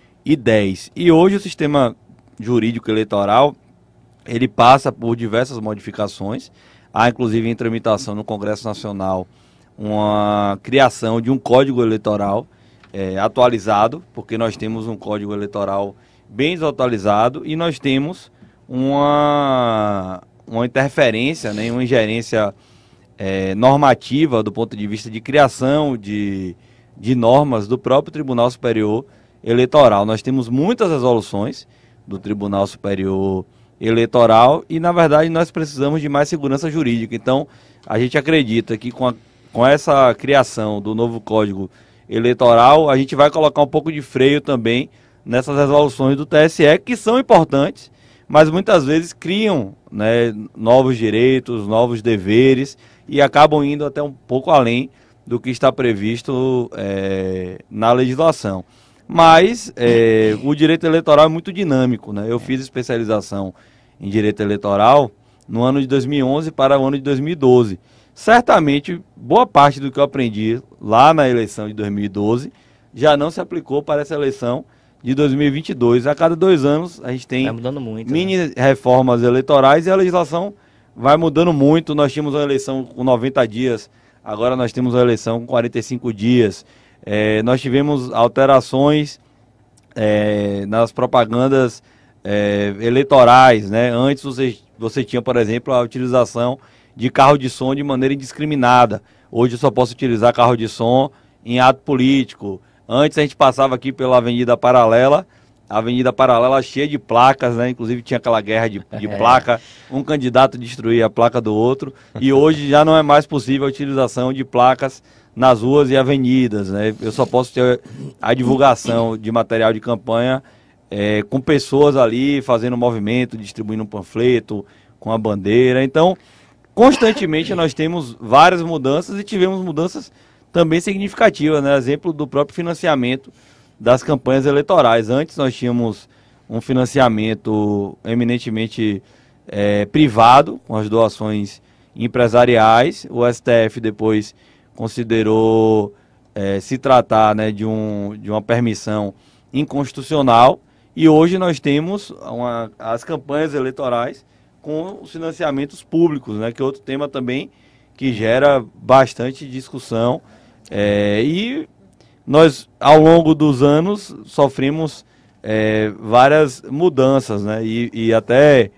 E hoje o sistema jurídico eleitoral ele passa por diversas modificações. Há inclusive em tramitação no Congresso Nacional uma criação de um código eleitoral eh, atualizado, porque nós temos um código eleitoral bem desatualizado e nós temos uma, uma interferência, né, uma ingerência eh, normativa do ponto de vista de criação de, de normas do próprio Tribunal Superior Eleitoral. Nós temos muitas resoluções do Tribunal Superior Eleitoral e, na verdade, nós precisamos de mais segurança jurídica. Então, a gente acredita que com, a- com essa criação do novo Código Eleitoral, a gente vai colocar um pouco de freio também nessas resoluções do TSE, que são importantes, mas muitas vezes criam né, novos direitos, novos deveres e acabam indo até um pouco além do que está previsto eh, na legislação. Mas eh, o direito eleitoral é muito dinâmico. Né? Eu fiz especialização em direito eleitoral no ano de 2011 para o ano de 2012. Certamente, boa parte do que eu aprendi lá na eleição de 2012 já não se aplicou para essa eleição de 2022. A cada dois anos a gente tem muito. né? mini reformas eleitorais e a legislação vai mudando muito. Nós tínhamos uma eleição com 90 dias, agora nós temos uma eleição com 45 dias. Eh, nós tivemos alterações eh, nas propagandas eh, eleitorais, né? Antes você, você tinha, por exemplo, a utilização de carro de som de maneira indiscriminada. Hoje eu só posso utilizar carro de som em ato político. Antes a gente passava aqui pela Avenida Paralela, a Avenida Paralela cheia de placas, né? Inclusive tinha aquela guerra de, de placa, um candidato destruía a placa do outro. E hoje já não é mais possível a utilização de placas nas ruas e avenidas, né? Eu só posso ter a divulgação de material de campanha é, com pessoas ali fazendo movimento, distribuindo um panfleto, com a bandeira. Então, constantemente nós temos várias mudanças e tivemos mudanças também significativas, né? Exemplo do próprio financiamento das campanhas eleitorais. Antes nós tínhamos um financiamento eminentemente é, privado, com as doações empresariais. O STF depois considerou é, se tratar né, de, um, de uma permissão inconstitucional. E hoje nós temos uma, as campanhas eleitorais com os financiamentos públicos, né, que é outro tema também que gera bastante discussão. É, e nós, ao longo dos anos, sofremos é, várias mudanças, né, e, e até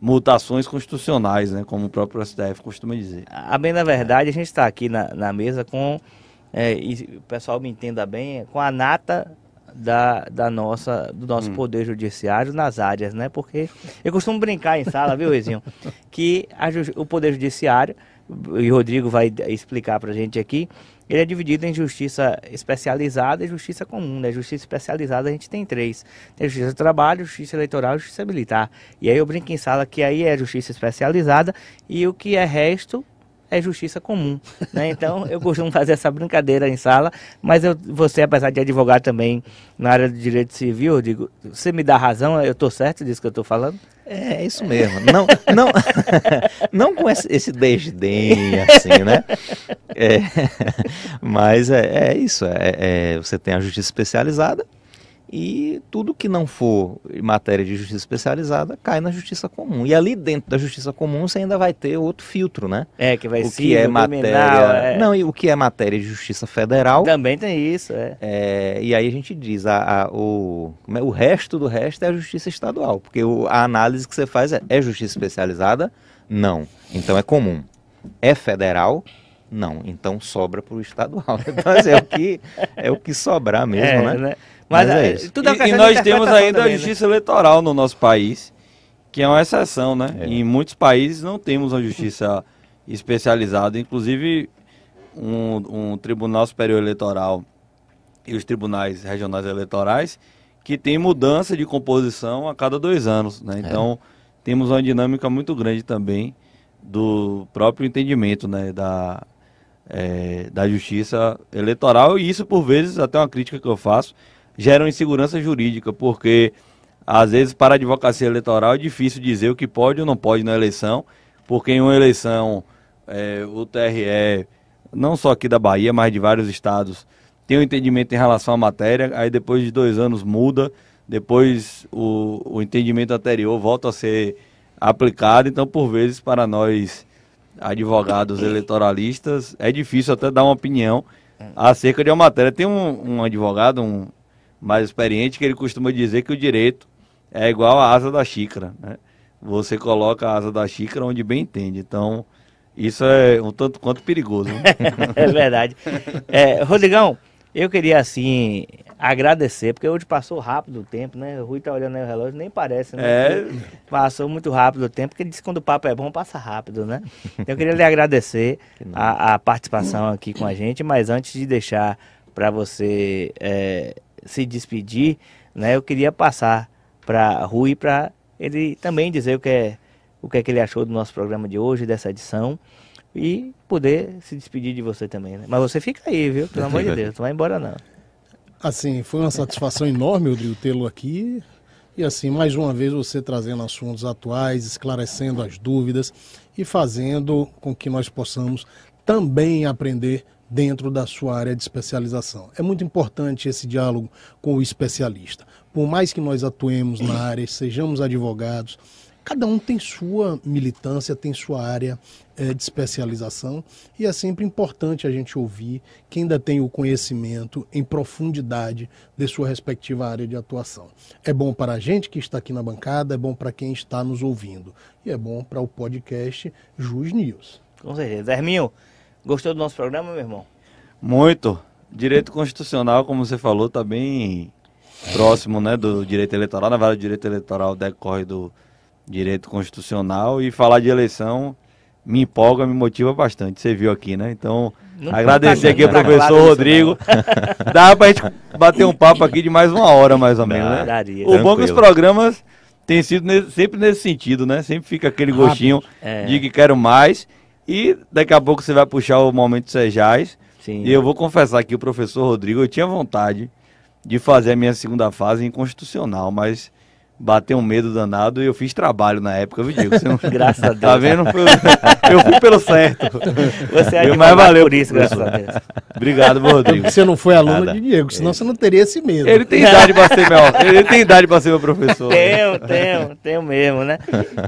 mutações constitucionais, né, como o próprio STF costuma dizer. A bem na verdade, a gente está aqui na, na mesa com, é, e o pessoal me entenda bem, com a nata da, da nossa, do nosso poder judiciário nas áreas, né? Porque eu costumo brincar em sala, viu, Rezinho? Que a o poder judiciário, e o Rodrigo vai explicar pra gente aqui, ele é dividido em justiça especializada e justiça comum, né? Justiça especializada a gente tem três. Tem justiça do trabalho, justiça eleitoral e justiça militar. E aí eu brinco em sala que aí é justiça especializada e o que é resto é justiça comum, né? Então eu costumo fazer essa brincadeira em sala, mas eu, você, apesar de advogar também na área do direito civil, eu digo, você me dá razão, eu estou certo disso que eu estou falando? É, é isso mesmo. Não, não, não com esse, esse desdém, assim, né? É, mas é, é isso. É, é, você tem a justiça especializada e tudo que não for matéria de justiça especializada cai na justiça comum. E ali dentro da justiça comum você ainda vai ter outro filtro, né? É, que vai o ser que é matéria. é. Não, e o que é matéria de justiça federal. Também tem isso, é. É, e aí a gente diz, a, a- o, é, o resto do resto é a justiça estadual, porque o- a análise que você faz é, é justiça especializada? Não. Então é comum. É federal? Não. Então sobra para o estadual. Então assim, é, o que, é o que sobrar mesmo, É, né? Mas, Mas é é, isso. tudo é E, e nós temos ainda também, a né? justiça eleitoral no nosso país, que é uma exceção, né? É. Em muitos países não temos uma justiça especializada, inclusive um, um Tribunal Superior Eleitoral e os tribunais regionais eleitorais que tem mudança de composição a cada dois anos, né? Então temos uma dinâmica muito grande também do próprio entendimento, né? Da, é, da justiça eleitoral e isso por vezes até uma crítica que eu faço gera uma insegurança jurídica porque às vezes para a advocacia eleitoral é difícil dizer o que pode ou não pode na eleição porque em uma eleição é, o TRE não só aqui da Bahia mas de vários estados tem um entendimento em relação à matéria aí depois de dois anos muda depois o, o entendimento anterior volta a ser aplicado então por vezes para nós advogados eleitoralistas, é difícil até dar uma opinião acerca de uma matéria. Tem um, um advogado um mais experiente que ele costuma dizer que o direito é igual à asa da xícara. Né? Você coloca a asa da xícara onde bem entende. Então, isso é um tanto quanto perigoso. né? é verdade. É, Rodrigão, eu queria assim agradecer, porque hoje passou rápido o tempo, né? O Rui tá olhando aí o relógio, nem parece, né? É. Passou muito rápido o tempo, porque ele disse que quando o papo é bom, passa rápido, né? Então eu queria lhe agradecer a, a participação aqui com a gente, mas antes de deixar para você é, se despedir, né? Eu queria passar para Rui para ele também dizer o que é o que é que ele achou do nosso programa de hoje, dessa edição e poder se despedir de você também, né? Mas você fica aí, viu? Pelo amor de Deus, não vai embora não. Assim, foi uma satisfação enorme, Rodrigo, tê-lo aqui. E assim, mais uma vez você trazendo assuntos atuais, esclarecendo as dúvidas e fazendo com que nós possamos também aprender dentro da sua área de especialização. É muito importante esse diálogo com o especialista. Por mais que nós atuemos na área, sejamos advogados, cada um tem sua militância, tem sua área eh, de especialização e é sempre importante a gente ouvir quem ainda tem o conhecimento em profundidade de sua respectiva área de atuação. É bom para a gente que está aqui na bancada, é bom para quem está nos ouvindo e é bom para o podcast Jus News. Com certeza. Herminho, gostou do nosso programa, meu irmão? Muito. Direito constitucional, como você falou, está bem próximo né, do direito eleitoral. Na verdade, o direito eleitoral decorre do direito constitucional e falar de eleição me empolga, me motiva bastante. Você viu aqui, né? Então, Não agradecer tá- aqui ao tá professor claro isso, Rodrigo. Dá pra gente bater um papo aqui de mais uma hora, mais ou menos, né? Daria. O bom é que os programas tem sido nesse- sempre nesse sentido, né? Sempre fica aquele gostinho É. de que quero mais. E daqui a pouco você vai puxar o momento Sejais. Sim. E eu vou confessar que o professor Rodrigo, eu tinha vontade de fazer a minha segunda fase em constitucional, mas bateu um medo danado e eu fiz trabalho na época, viu, Diego? Você não... Graças a Deus. Tá vendo? Eu fui pelo certo. Você é Mas valeu, por isso, graças a. Deus. Obrigado, meu Rodrigo. Você não foi aluno Nada. de Diego, senão você não teria esse medo. Ele tem idade pra ser meu, ele tem idade pra ser meu professor. Tenho, tenho, tenho mesmo, né?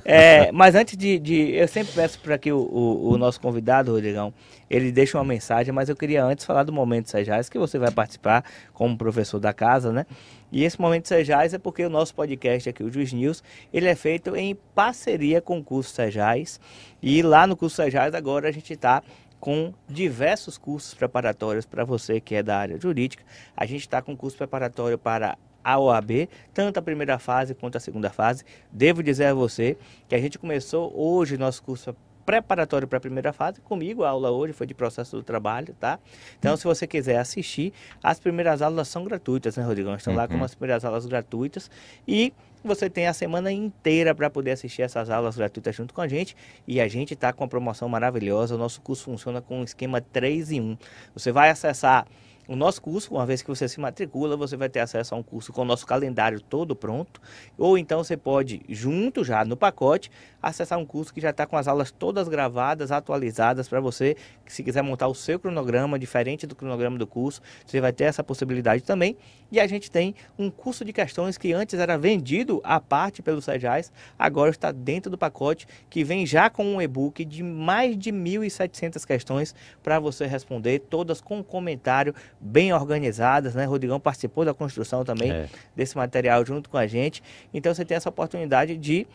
É, mas antes de, de- Eu sempre peço para que o, o- o nosso convidado, Rodrigão, ele deixe uma mensagem, mas eu queria antes falar do Momento Sejais, que você vai participar como professor da casa, né? E esse Momento Sejais é porque o nosso podcast aqui, o Juiz News, ele é feito em parceria com o curso Sejais. E lá no curso Sejais agora a gente está com diversos cursos preparatórios para você que é da área jurídica. A gente está com curso preparatório para a OAB, tanto a primeira fase quanto a segunda fase. Devo dizer a você que a gente começou hoje nosso curso preparatório para a primeira fase. Comigo, a aula hoje foi de processo do trabalho, tá? Então, se você quiser assistir, as primeiras aulas são gratuitas, né, Rodrigão? Estão lá como as primeiras aulas gratuitas. E você tem a semana inteira para poder assistir essas aulas gratuitas junto com a gente. E a gente está com uma promoção maravilhosa. O nosso curso funciona com um esquema 3 em 1. Você vai acessar o nosso curso, uma vez que você se matricula, você vai ter acesso a um curso com o nosso calendário todo pronto. Ou então você pode, junto já no pacote, acessar um curso que já está com as aulas todas gravadas, atualizadas para você, que se quiser montar o seu cronograma, diferente do cronograma do curso, você vai ter essa possibilidade também. E a gente tem um curso de questões que antes era vendido à parte pelos Sejais, agora está dentro do pacote, que vem já com um e-book de mais de 1.700 questões para você responder, todas com comentário, bem organizadas, né? Rodrigão participou da construção também É. desse material junto com a gente. Então você tem essa oportunidade de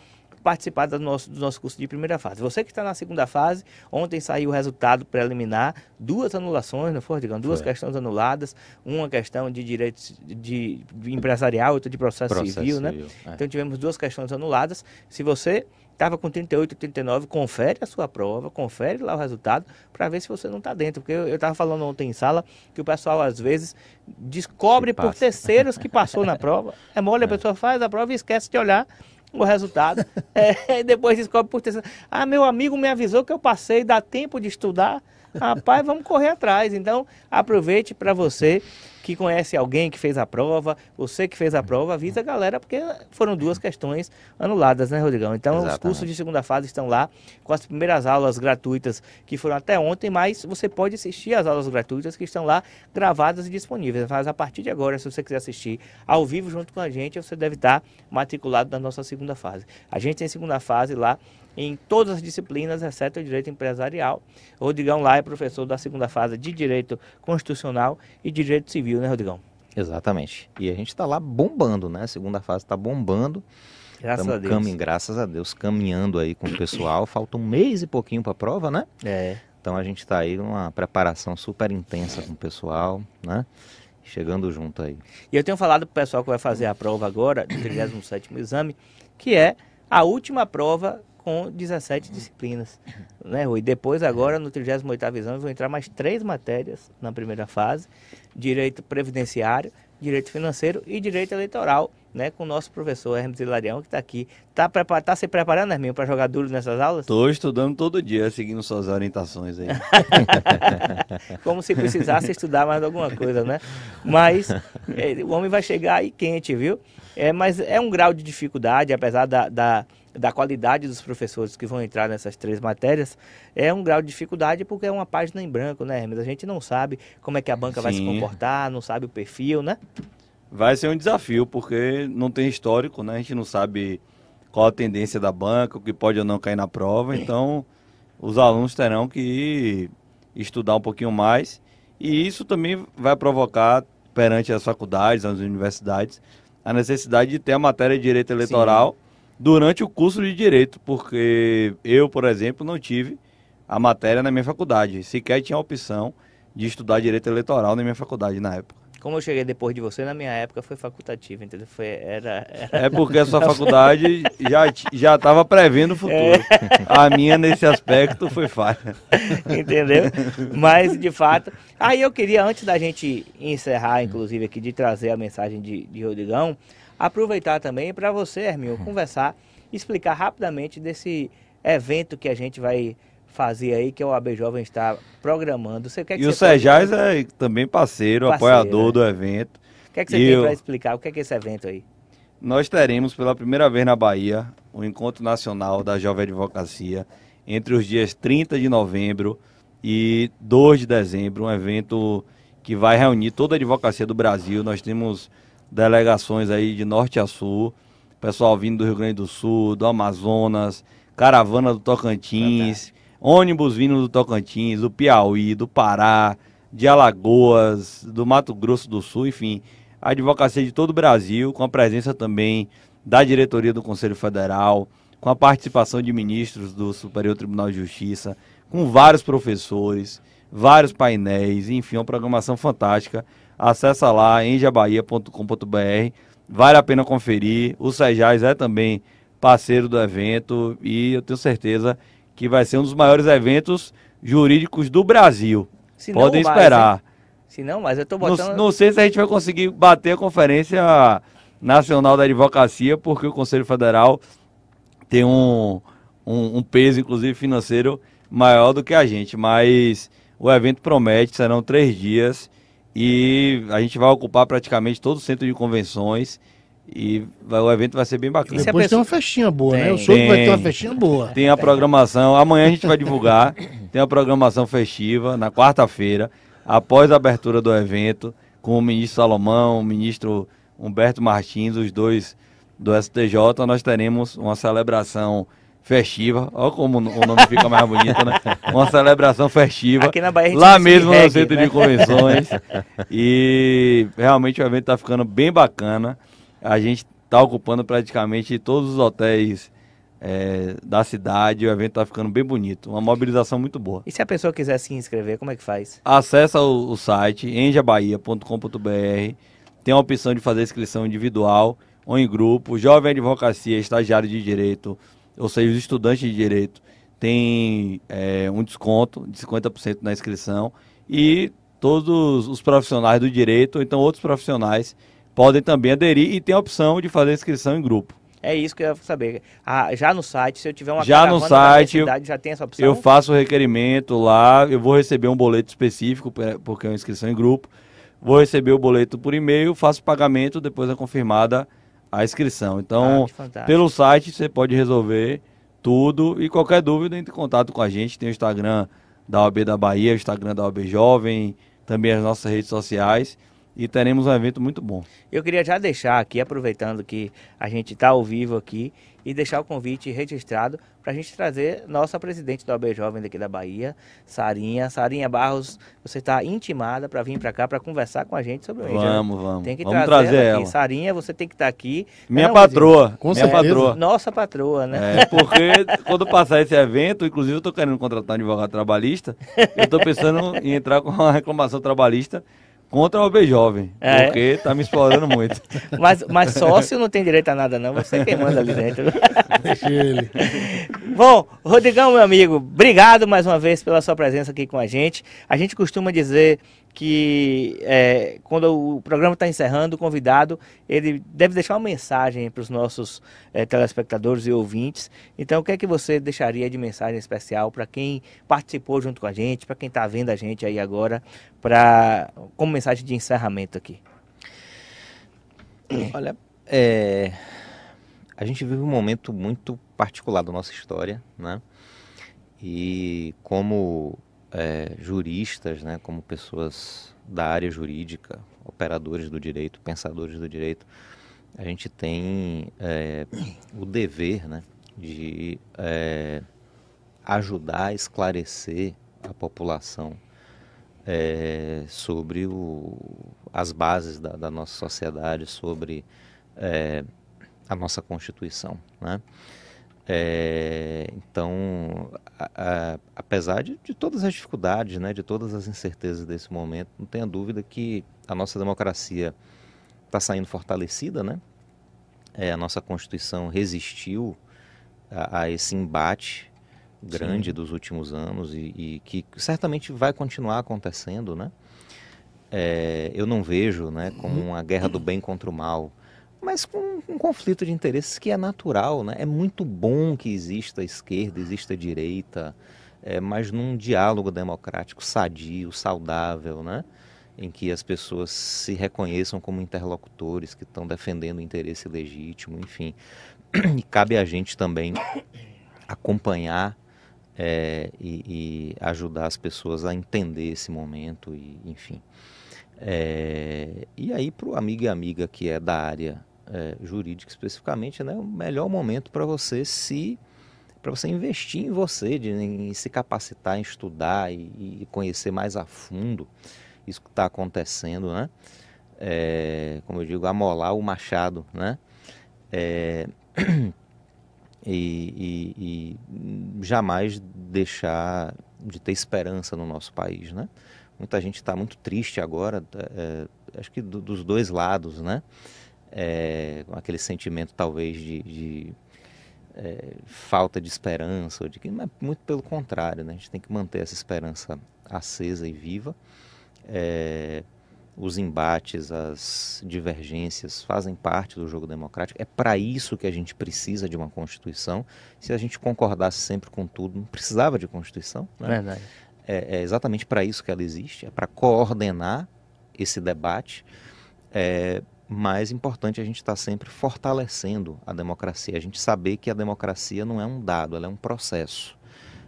participar do nosso, do nosso curso de primeira fase. Você que está na segunda fase, ontem saiu o resultado preliminar, duas anulações, não foi, Rodrigão? Duas Foi. questões anuladas, uma questão de direitos de, de empresarial, outra de processo, Processo civil, né? civil, é. Então tivemos duas questões anuladas. Se você estava com 38, 39, confere a sua prova, confere lá o resultado para ver se você não está dentro. Porque eu estava falando ontem em sala que o pessoal às vezes descobre por terceiros que passou na prova. É mole, a pessoa faz a prova e esquece de olhar o resultado. É, depois descobre por terceiro. Ah, meu amigo me avisou que eu passei, dá tempo de estudar. Rapaz, vamos correr atrás. Então, aproveite para você que conhece alguém que fez a prova, você que fez a prova, avisa a galera, porque foram duas questões anuladas, né, Rodrigão? Então, os Exatamente. cursos de segunda fase estão lá, com as primeiras aulas gratuitas que foram até ontem, mas você pode assistir as aulas gratuitas que estão lá gravadas e disponíveis. Mas a partir de agora, se você quiser assistir ao vivo junto com a gente, você deve estar matriculado na nossa segunda fase. A gente tem segunda fase lá em todas as disciplinas, exceto o direito empresarial. O Rodrigão lá é professor da segunda fase de direito constitucional e direito civil, né, Rodrigão? Exatamente. E a gente está lá bombando, né? A segunda fase está bombando. Graças Tamo a Deus. cami- graças a Deus, caminhando aí com o pessoal. Falta um mês e pouquinho para a prova, né? É. Então a gente está aí numa preparação super intensa com o pessoal, né? Chegando junto aí. E eu tenho falado pro pessoal que vai fazer a prova agora, do 37º exame, que é a última prova com 17 disciplinas, né, Rui? Depois agora, no 38º exame, vão entrar mais três matérias na primeira fase, direito previdenciário, direito financeiro e direito eleitoral, né, com o nosso professor Hermes Hilarião, que está aqui. Tá, prepa- tá se preparando, Herminho, para jogar duro nessas aulas? Tô estudando todo dia, seguindo suas orientações aí. como se precisasse estudar mais alguma coisa, né? Mas é, o homem vai chegar aí quente, viu? É, mas é um grau de dificuldade, apesar da, da, da qualidade dos professores que vão entrar nessas três matérias, é um grau de dificuldade porque é uma página em branco, né, Hermes? A gente não sabe como é que a banca vai se Sim. comportar, não sabe o perfil, né? Vai ser um desafio, porque não tem histórico, né? A gente não sabe qual a tendência da banca, o que pode ou não cair na prova. Então, os alunos terão que estudar um pouquinho mais. E isso também vai provocar, perante as faculdades, as universidades, a necessidade de ter a matéria de direito eleitoral durante o curso de direito, porque eu, por exemplo, não tive a matéria na minha faculdade. Sequer tinha a opção de estudar direito eleitoral na minha faculdade na época. Como eu cheguei depois de você, na minha época foi facultativo, entendeu? Foi, era, era... É porque a sua faculdade já estava prevendo o futuro. É. A minha, nesse aspecto, foi falha. entendeu? Mas, de fato. Aí eu queria, antes da gente encerrar, inclusive, aqui, de trazer a mensagem de, de Rodrigão, aproveitar também para você, Hermil, conversar, explicar rapidamente desse evento que a gente vai fazer aí, que o AB Jovem está programando. Você quer que E o você pode- Sejais é também parceiro, Parceiro, apoiador é. do evento. O que é que você E tem eu- para explicar? O que é que é esse evento aí? Nós teremos pela primeira vez na Bahia o Encontro Nacional da Jovem Advocacia entre os dias 30 de novembro e 2 de dezembro, um evento que vai reunir toda a advocacia do Brasil. Nós temos delegações aí de norte a sul, pessoal vindo do Rio Grande do Sul, do Amazonas, caravana do Tocantins, ônibus vindo do Tocantins, do Piauí, do Pará, de Alagoas, do Mato Grosso do Sul, enfim, a advocacia de todo o Brasil, com a presença também da diretoria do Conselho Federal, com a participação de ministros do Superior Tribunal de Justiça, com vários professores, vários painéis, enfim, uma programação fantástica. Acessa lá enjabahia.com.br, vale a pena conferir. O Sejais é também parceiro do evento e eu tenho certeza que vai ser um dos maiores eventos jurídicos do Brasil. Se não Podem esperar. Se não, mas eu Não, botando... não sei se a gente vai conseguir bater a Conferência Nacional da Advocacia, porque o Conselho Federal tem um, um, um peso, inclusive financeiro, maior do que a gente. Mas o evento promete, serão três dias e a gente vai ocupar praticamente todo o centro de convenções e vai- o evento vai ser bem bacana. E Depois pessoa- tem uma festinha boa, né? Tem. Eu soube que vai ter uma festinha boa. Tem a programação, amanhã a gente vai divulgar. Tem a programação festiva na quarta-feira, após a abertura do evento, com o ministro Salomão, o ministro Humberto Martins, os dois do STJ. Nós teremos uma celebração festiva. Olha como o nome fica mais bonito, né? Uma celebração festiva. Aqui na Bahia Lá mesmo no reggae, centro né? de convenções. E realmente o evento está ficando bem bacana. A gente está ocupando praticamente todos os hotéis é, da cidade. O evento está ficando bem bonito. Uma mobilização muito boa. E se a pessoa quiser se inscrever, como é que faz? Acesse o, o site enjabahia.com.br. Tem a opção de fazer inscrição individual ou em grupo. Jovem Advocacia, estagiário de direito, ou seja, os estudantes de direito, tem é, um desconto de 50% na inscrição. E todos os profissionais do direito, ou então outros profissionais, podem também aderir e tem a opção de fazer inscrição em grupo. É isso que eu ia saber. Ah, já no site, se eu tiver uma Já no site, eu- cidade, já tem essa opção? Eu faço o requerimento lá, eu vou receber um boleto específico, pe- porque é uma inscrição em grupo. Vou receber o boleto por e-mail, faço o pagamento, depois é confirmada a inscrição. Então, Ah, pelo site você pode resolver tudo e qualquer dúvida entre em contato com a gente. Tem o Instagram da OAB da Bahia, o Instagram da OAB Jovem, também as nossas redes sociais e teremos um evento muito bom. Eu queria já deixar aqui, aproveitando que a gente está ao vivo aqui, e deixar o convite registrado para a gente trazer nossa presidente da OAB Jovem daqui da Bahia, Sarinha. Sarinha Barros, você está intimada para vir para cá para conversar com a gente sobre o. Vamos, vamos. Tem que vamos trazer, trazer ela. ela. Sarinha, você tem que estar aqui. Minha Não, patroa, Com minha certeza. patroa. Nossa patroa, né? É, porque quando passar esse evento, inclusive eu tô querendo contratar um advogado trabalhista, eu tô pensando em entrar com uma reclamação trabalhista contra o OB Jovem, É. porque tá me explorando muito. Mas, mas sócio não tem direito a nada, não. Você quem manda ali dentro. Deixa ele. Bom, Rodrigão, meu amigo, obrigado mais uma vez pela sua presença aqui com a gente. A gente costuma dizer que é, quando o programa está encerrando, o convidado ele deve deixar uma mensagem para os nossos é, telespectadores e ouvintes. Então, o que é que você deixaria de mensagem especial para quem participou junto com a gente, para quem está vendo a gente aí agora, para como mensagem de encerramento aqui? Olha, é, a gente vive um momento muito particular da nossa história, né? E como é, juristas, né, como pessoas da área jurídica, operadores do direito, pensadores do direito, a gente tem é, o dever, né, de é, ajudar a esclarecer a população é, sobre o, as bases da, da nossa sociedade, sobre é, a nossa Constituição. Né? É, então, a- a- apesar de, de todas as dificuldades, né, de todas as incertezas desse momento, não tenha dúvida que a nossa democracia está saindo fortalecida, né? É, a nossa Constituição resistiu a, a esse embate grande dos últimos anos e, e que certamente vai continuar acontecendo, né? É, eu não vejo, né, como uma guerra do bem contra o mal, mas com um conflito de interesses que é natural, né? É muito bom que exista esquerda, exista direita, é, mas num diálogo democrático sadio, saudável, né? Em que as pessoas se reconheçam como interlocutores que estão defendendo o interesse legítimo, enfim. E cabe a gente também acompanhar é, e, e ajudar as pessoas a entender esse momento, e, enfim. É, e aí, para o amigo e amiga que é da área é, jurídica especificamente, né, o melhor momento para você se para você investir em você, de, em se capacitar, em estudar e, e conhecer mais a fundo isso que está acontecendo, né? É, como eu digo, amolar o machado, né? É, e, e- e jamais deixar de ter esperança no nosso país, né? Muita gente está muito triste agora, é, acho que do- dos dois lados, né? É, com aquele sentimento talvez de, de, é, falta de esperança, ou de que, mas muito pelo contrário, né? A gente tem que manter essa esperança acesa e viva. É, os embates, as divergências fazem parte do jogo democrático. É para isso que a gente precisa de uma Constituição. Se a gente concordasse sempre com tudo, não precisava de Constituição. Né? Verdade. É, é exatamente para isso que ela existe, é para coordenar esse debate. É mais importante a gente estar sempre fortalecendo a democracia, a gente saber que a democracia não é um dado, ela é um processo.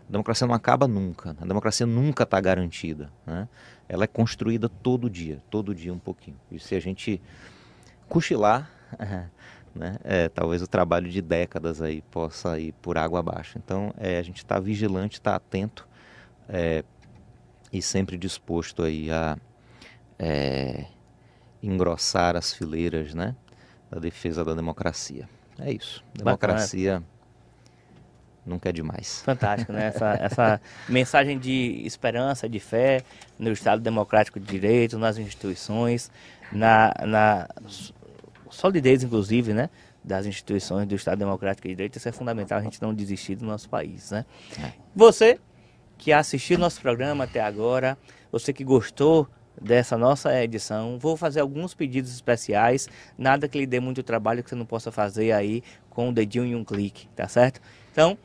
A democracia não acaba nunca, a democracia nunca está garantida. Né? Ela é construída todo dia, todo dia um pouquinho. E se a gente cochilar, né, é, talvez o trabalho de décadas aí possa ir por água abaixo. Então, é, a gente está vigilante, está atento é, e sempre disposto aí a é, engrossar as fileiras, né, da defesa da democracia. É isso. Democracia nunca é demais. Fantástico, né? Essa, essa mensagem de esperança, de fé no Estado Democrático de Direito, nas instituições, na, na solidez, inclusive, né? Das instituições do Estado Democrático de Direito. Isso é fundamental a gente não desistir do nosso país, né? Você que assistiu nosso programa até agora, você que gostou dessa nossa edição, vou fazer alguns pedidos especiais, nada que lhe dê muito trabalho que você não possa fazer aí com um dedinho e um clique, tá certo? Então,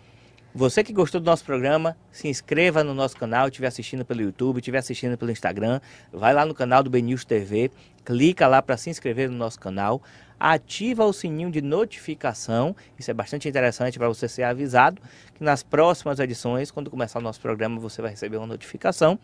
você que gostou do nosso programa, se inscreva no nosso canal, estiver assistindo pelo YouTube, estiver assistindo pelo Instagram, vai lá no canal do BNews TV, clica lá para se inscrever no nosso canal, ativa o sininho de notificação, isso é bastante interessante para você ser avisado que nas próximas edições, quando começar o nosso programa, você vai receber uma notificação.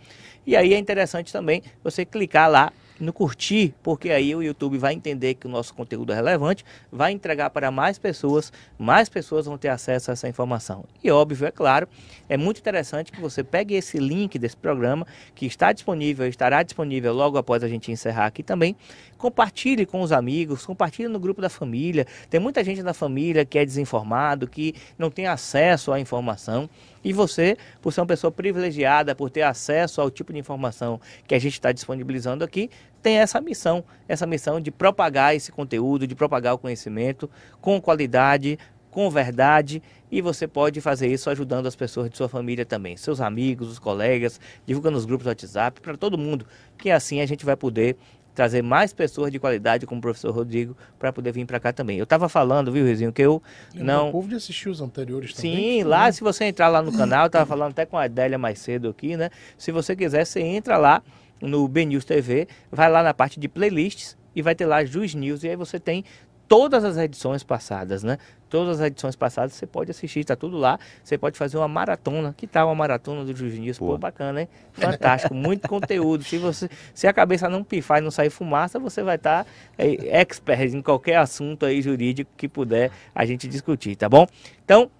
E aí é interessante também você clicar lá no curtir, porque aí o YouTube vai entender que o nosso conteúdo é relevante, vai entregar para mais pessoas, mais pessoas vão ter acesso a essa informação. E óbvio, é claro, é muito interessante que você pegue esse link desse programa, que está disponível, estará disponível logo após a gente encerrar aqui também, compartilhe com os amigos, compartilhe no grupo da família. Tem muita gente da família que é desinformado, que não tem acesso à informação. E você, por ser uma pessoa privilegiada, por ter acesso ao tipo de informação que a gente está disponibilizando aqui, tem essa missão, essa missão de propagar esse conteúdo, de propagar o conhecimento com qualidade, com verdade, e você pode fazer isso ajudando as pessoas de sua família também, seus amigos, os colegas, divulga nos grupos do WhatsApp, para todo mundo, que assim a gente vai poder trazer mais pessoas de qualidade, como o professor Rodrigo, para poder vir para cá também. Eu estava falando, viu, Rizinho, que eu Não. O povo de assistir os anteriores também. Sim, lá se você entrar lá no canal, eu estava falando até com a Adélia mais cedo aqui, né? Se você quiser, você entra lá no BNews TV, vai lá na parte de playlists e vai ter lá Juiz News e aí você tem todas as edições passadas, né? Todas as edições passadas você pode assistir, tá tudo lá. Você pode fazer uma maratona. Que tal uma maratona do Juiz News? Pô, Pô. bacana, hein? Fantástico, muito conteúdo. Se você, se a cabeça não pifar e não sair fumaça, você vai estar expert em qualquer assunto aí jurídico que puder a gente discutir, tá bom? Então,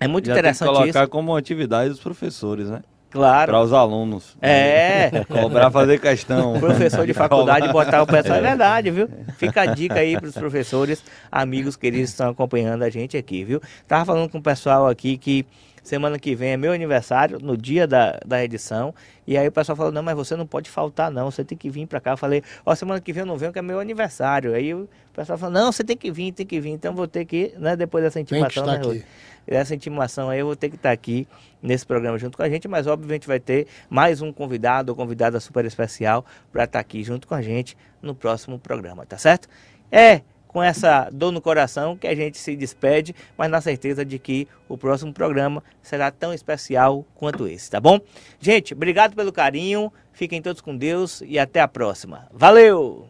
é muito Já tem que interessante colocar isso. como atividade dos professores, né? Claro. Para os alunos. É. Cobrar, fazer questão. Professor de faculdade botar o pessoal, é verdade, viu? Fica a dica aí para os professores, amigos queridos que estão acompanhando a gente aqui, viu? Tava falando com o pessoal aqui que semana que vem é meu aniversário, no dia da, da edição, e aí o pessoal falou, não, mas você não pode faltar não, você tem que vir para cá. Eu falei, ó, semana que vem eu não venho, que é meu aniversário. Aí o pessoal falou, não, você tem que vir, tem que vir, então vou ter que, né, depois dessa Tem que intimação, estar né, aqui. essa intimação aí, eu vou ter que estar aqui nesse programa junto com a gente, mas obviamente vai ter mais um convidado ou convidada super especial para estar aqui junto com a gente no próximo programa, tá certo? É com essa dor no coração que a gente se despede, mas na certeza de que o próximo programa será tão especial quanto esse, tá bom? Gente, obrigado pelo carinho, fiquem todos com Deus e até a próxima. Valeu!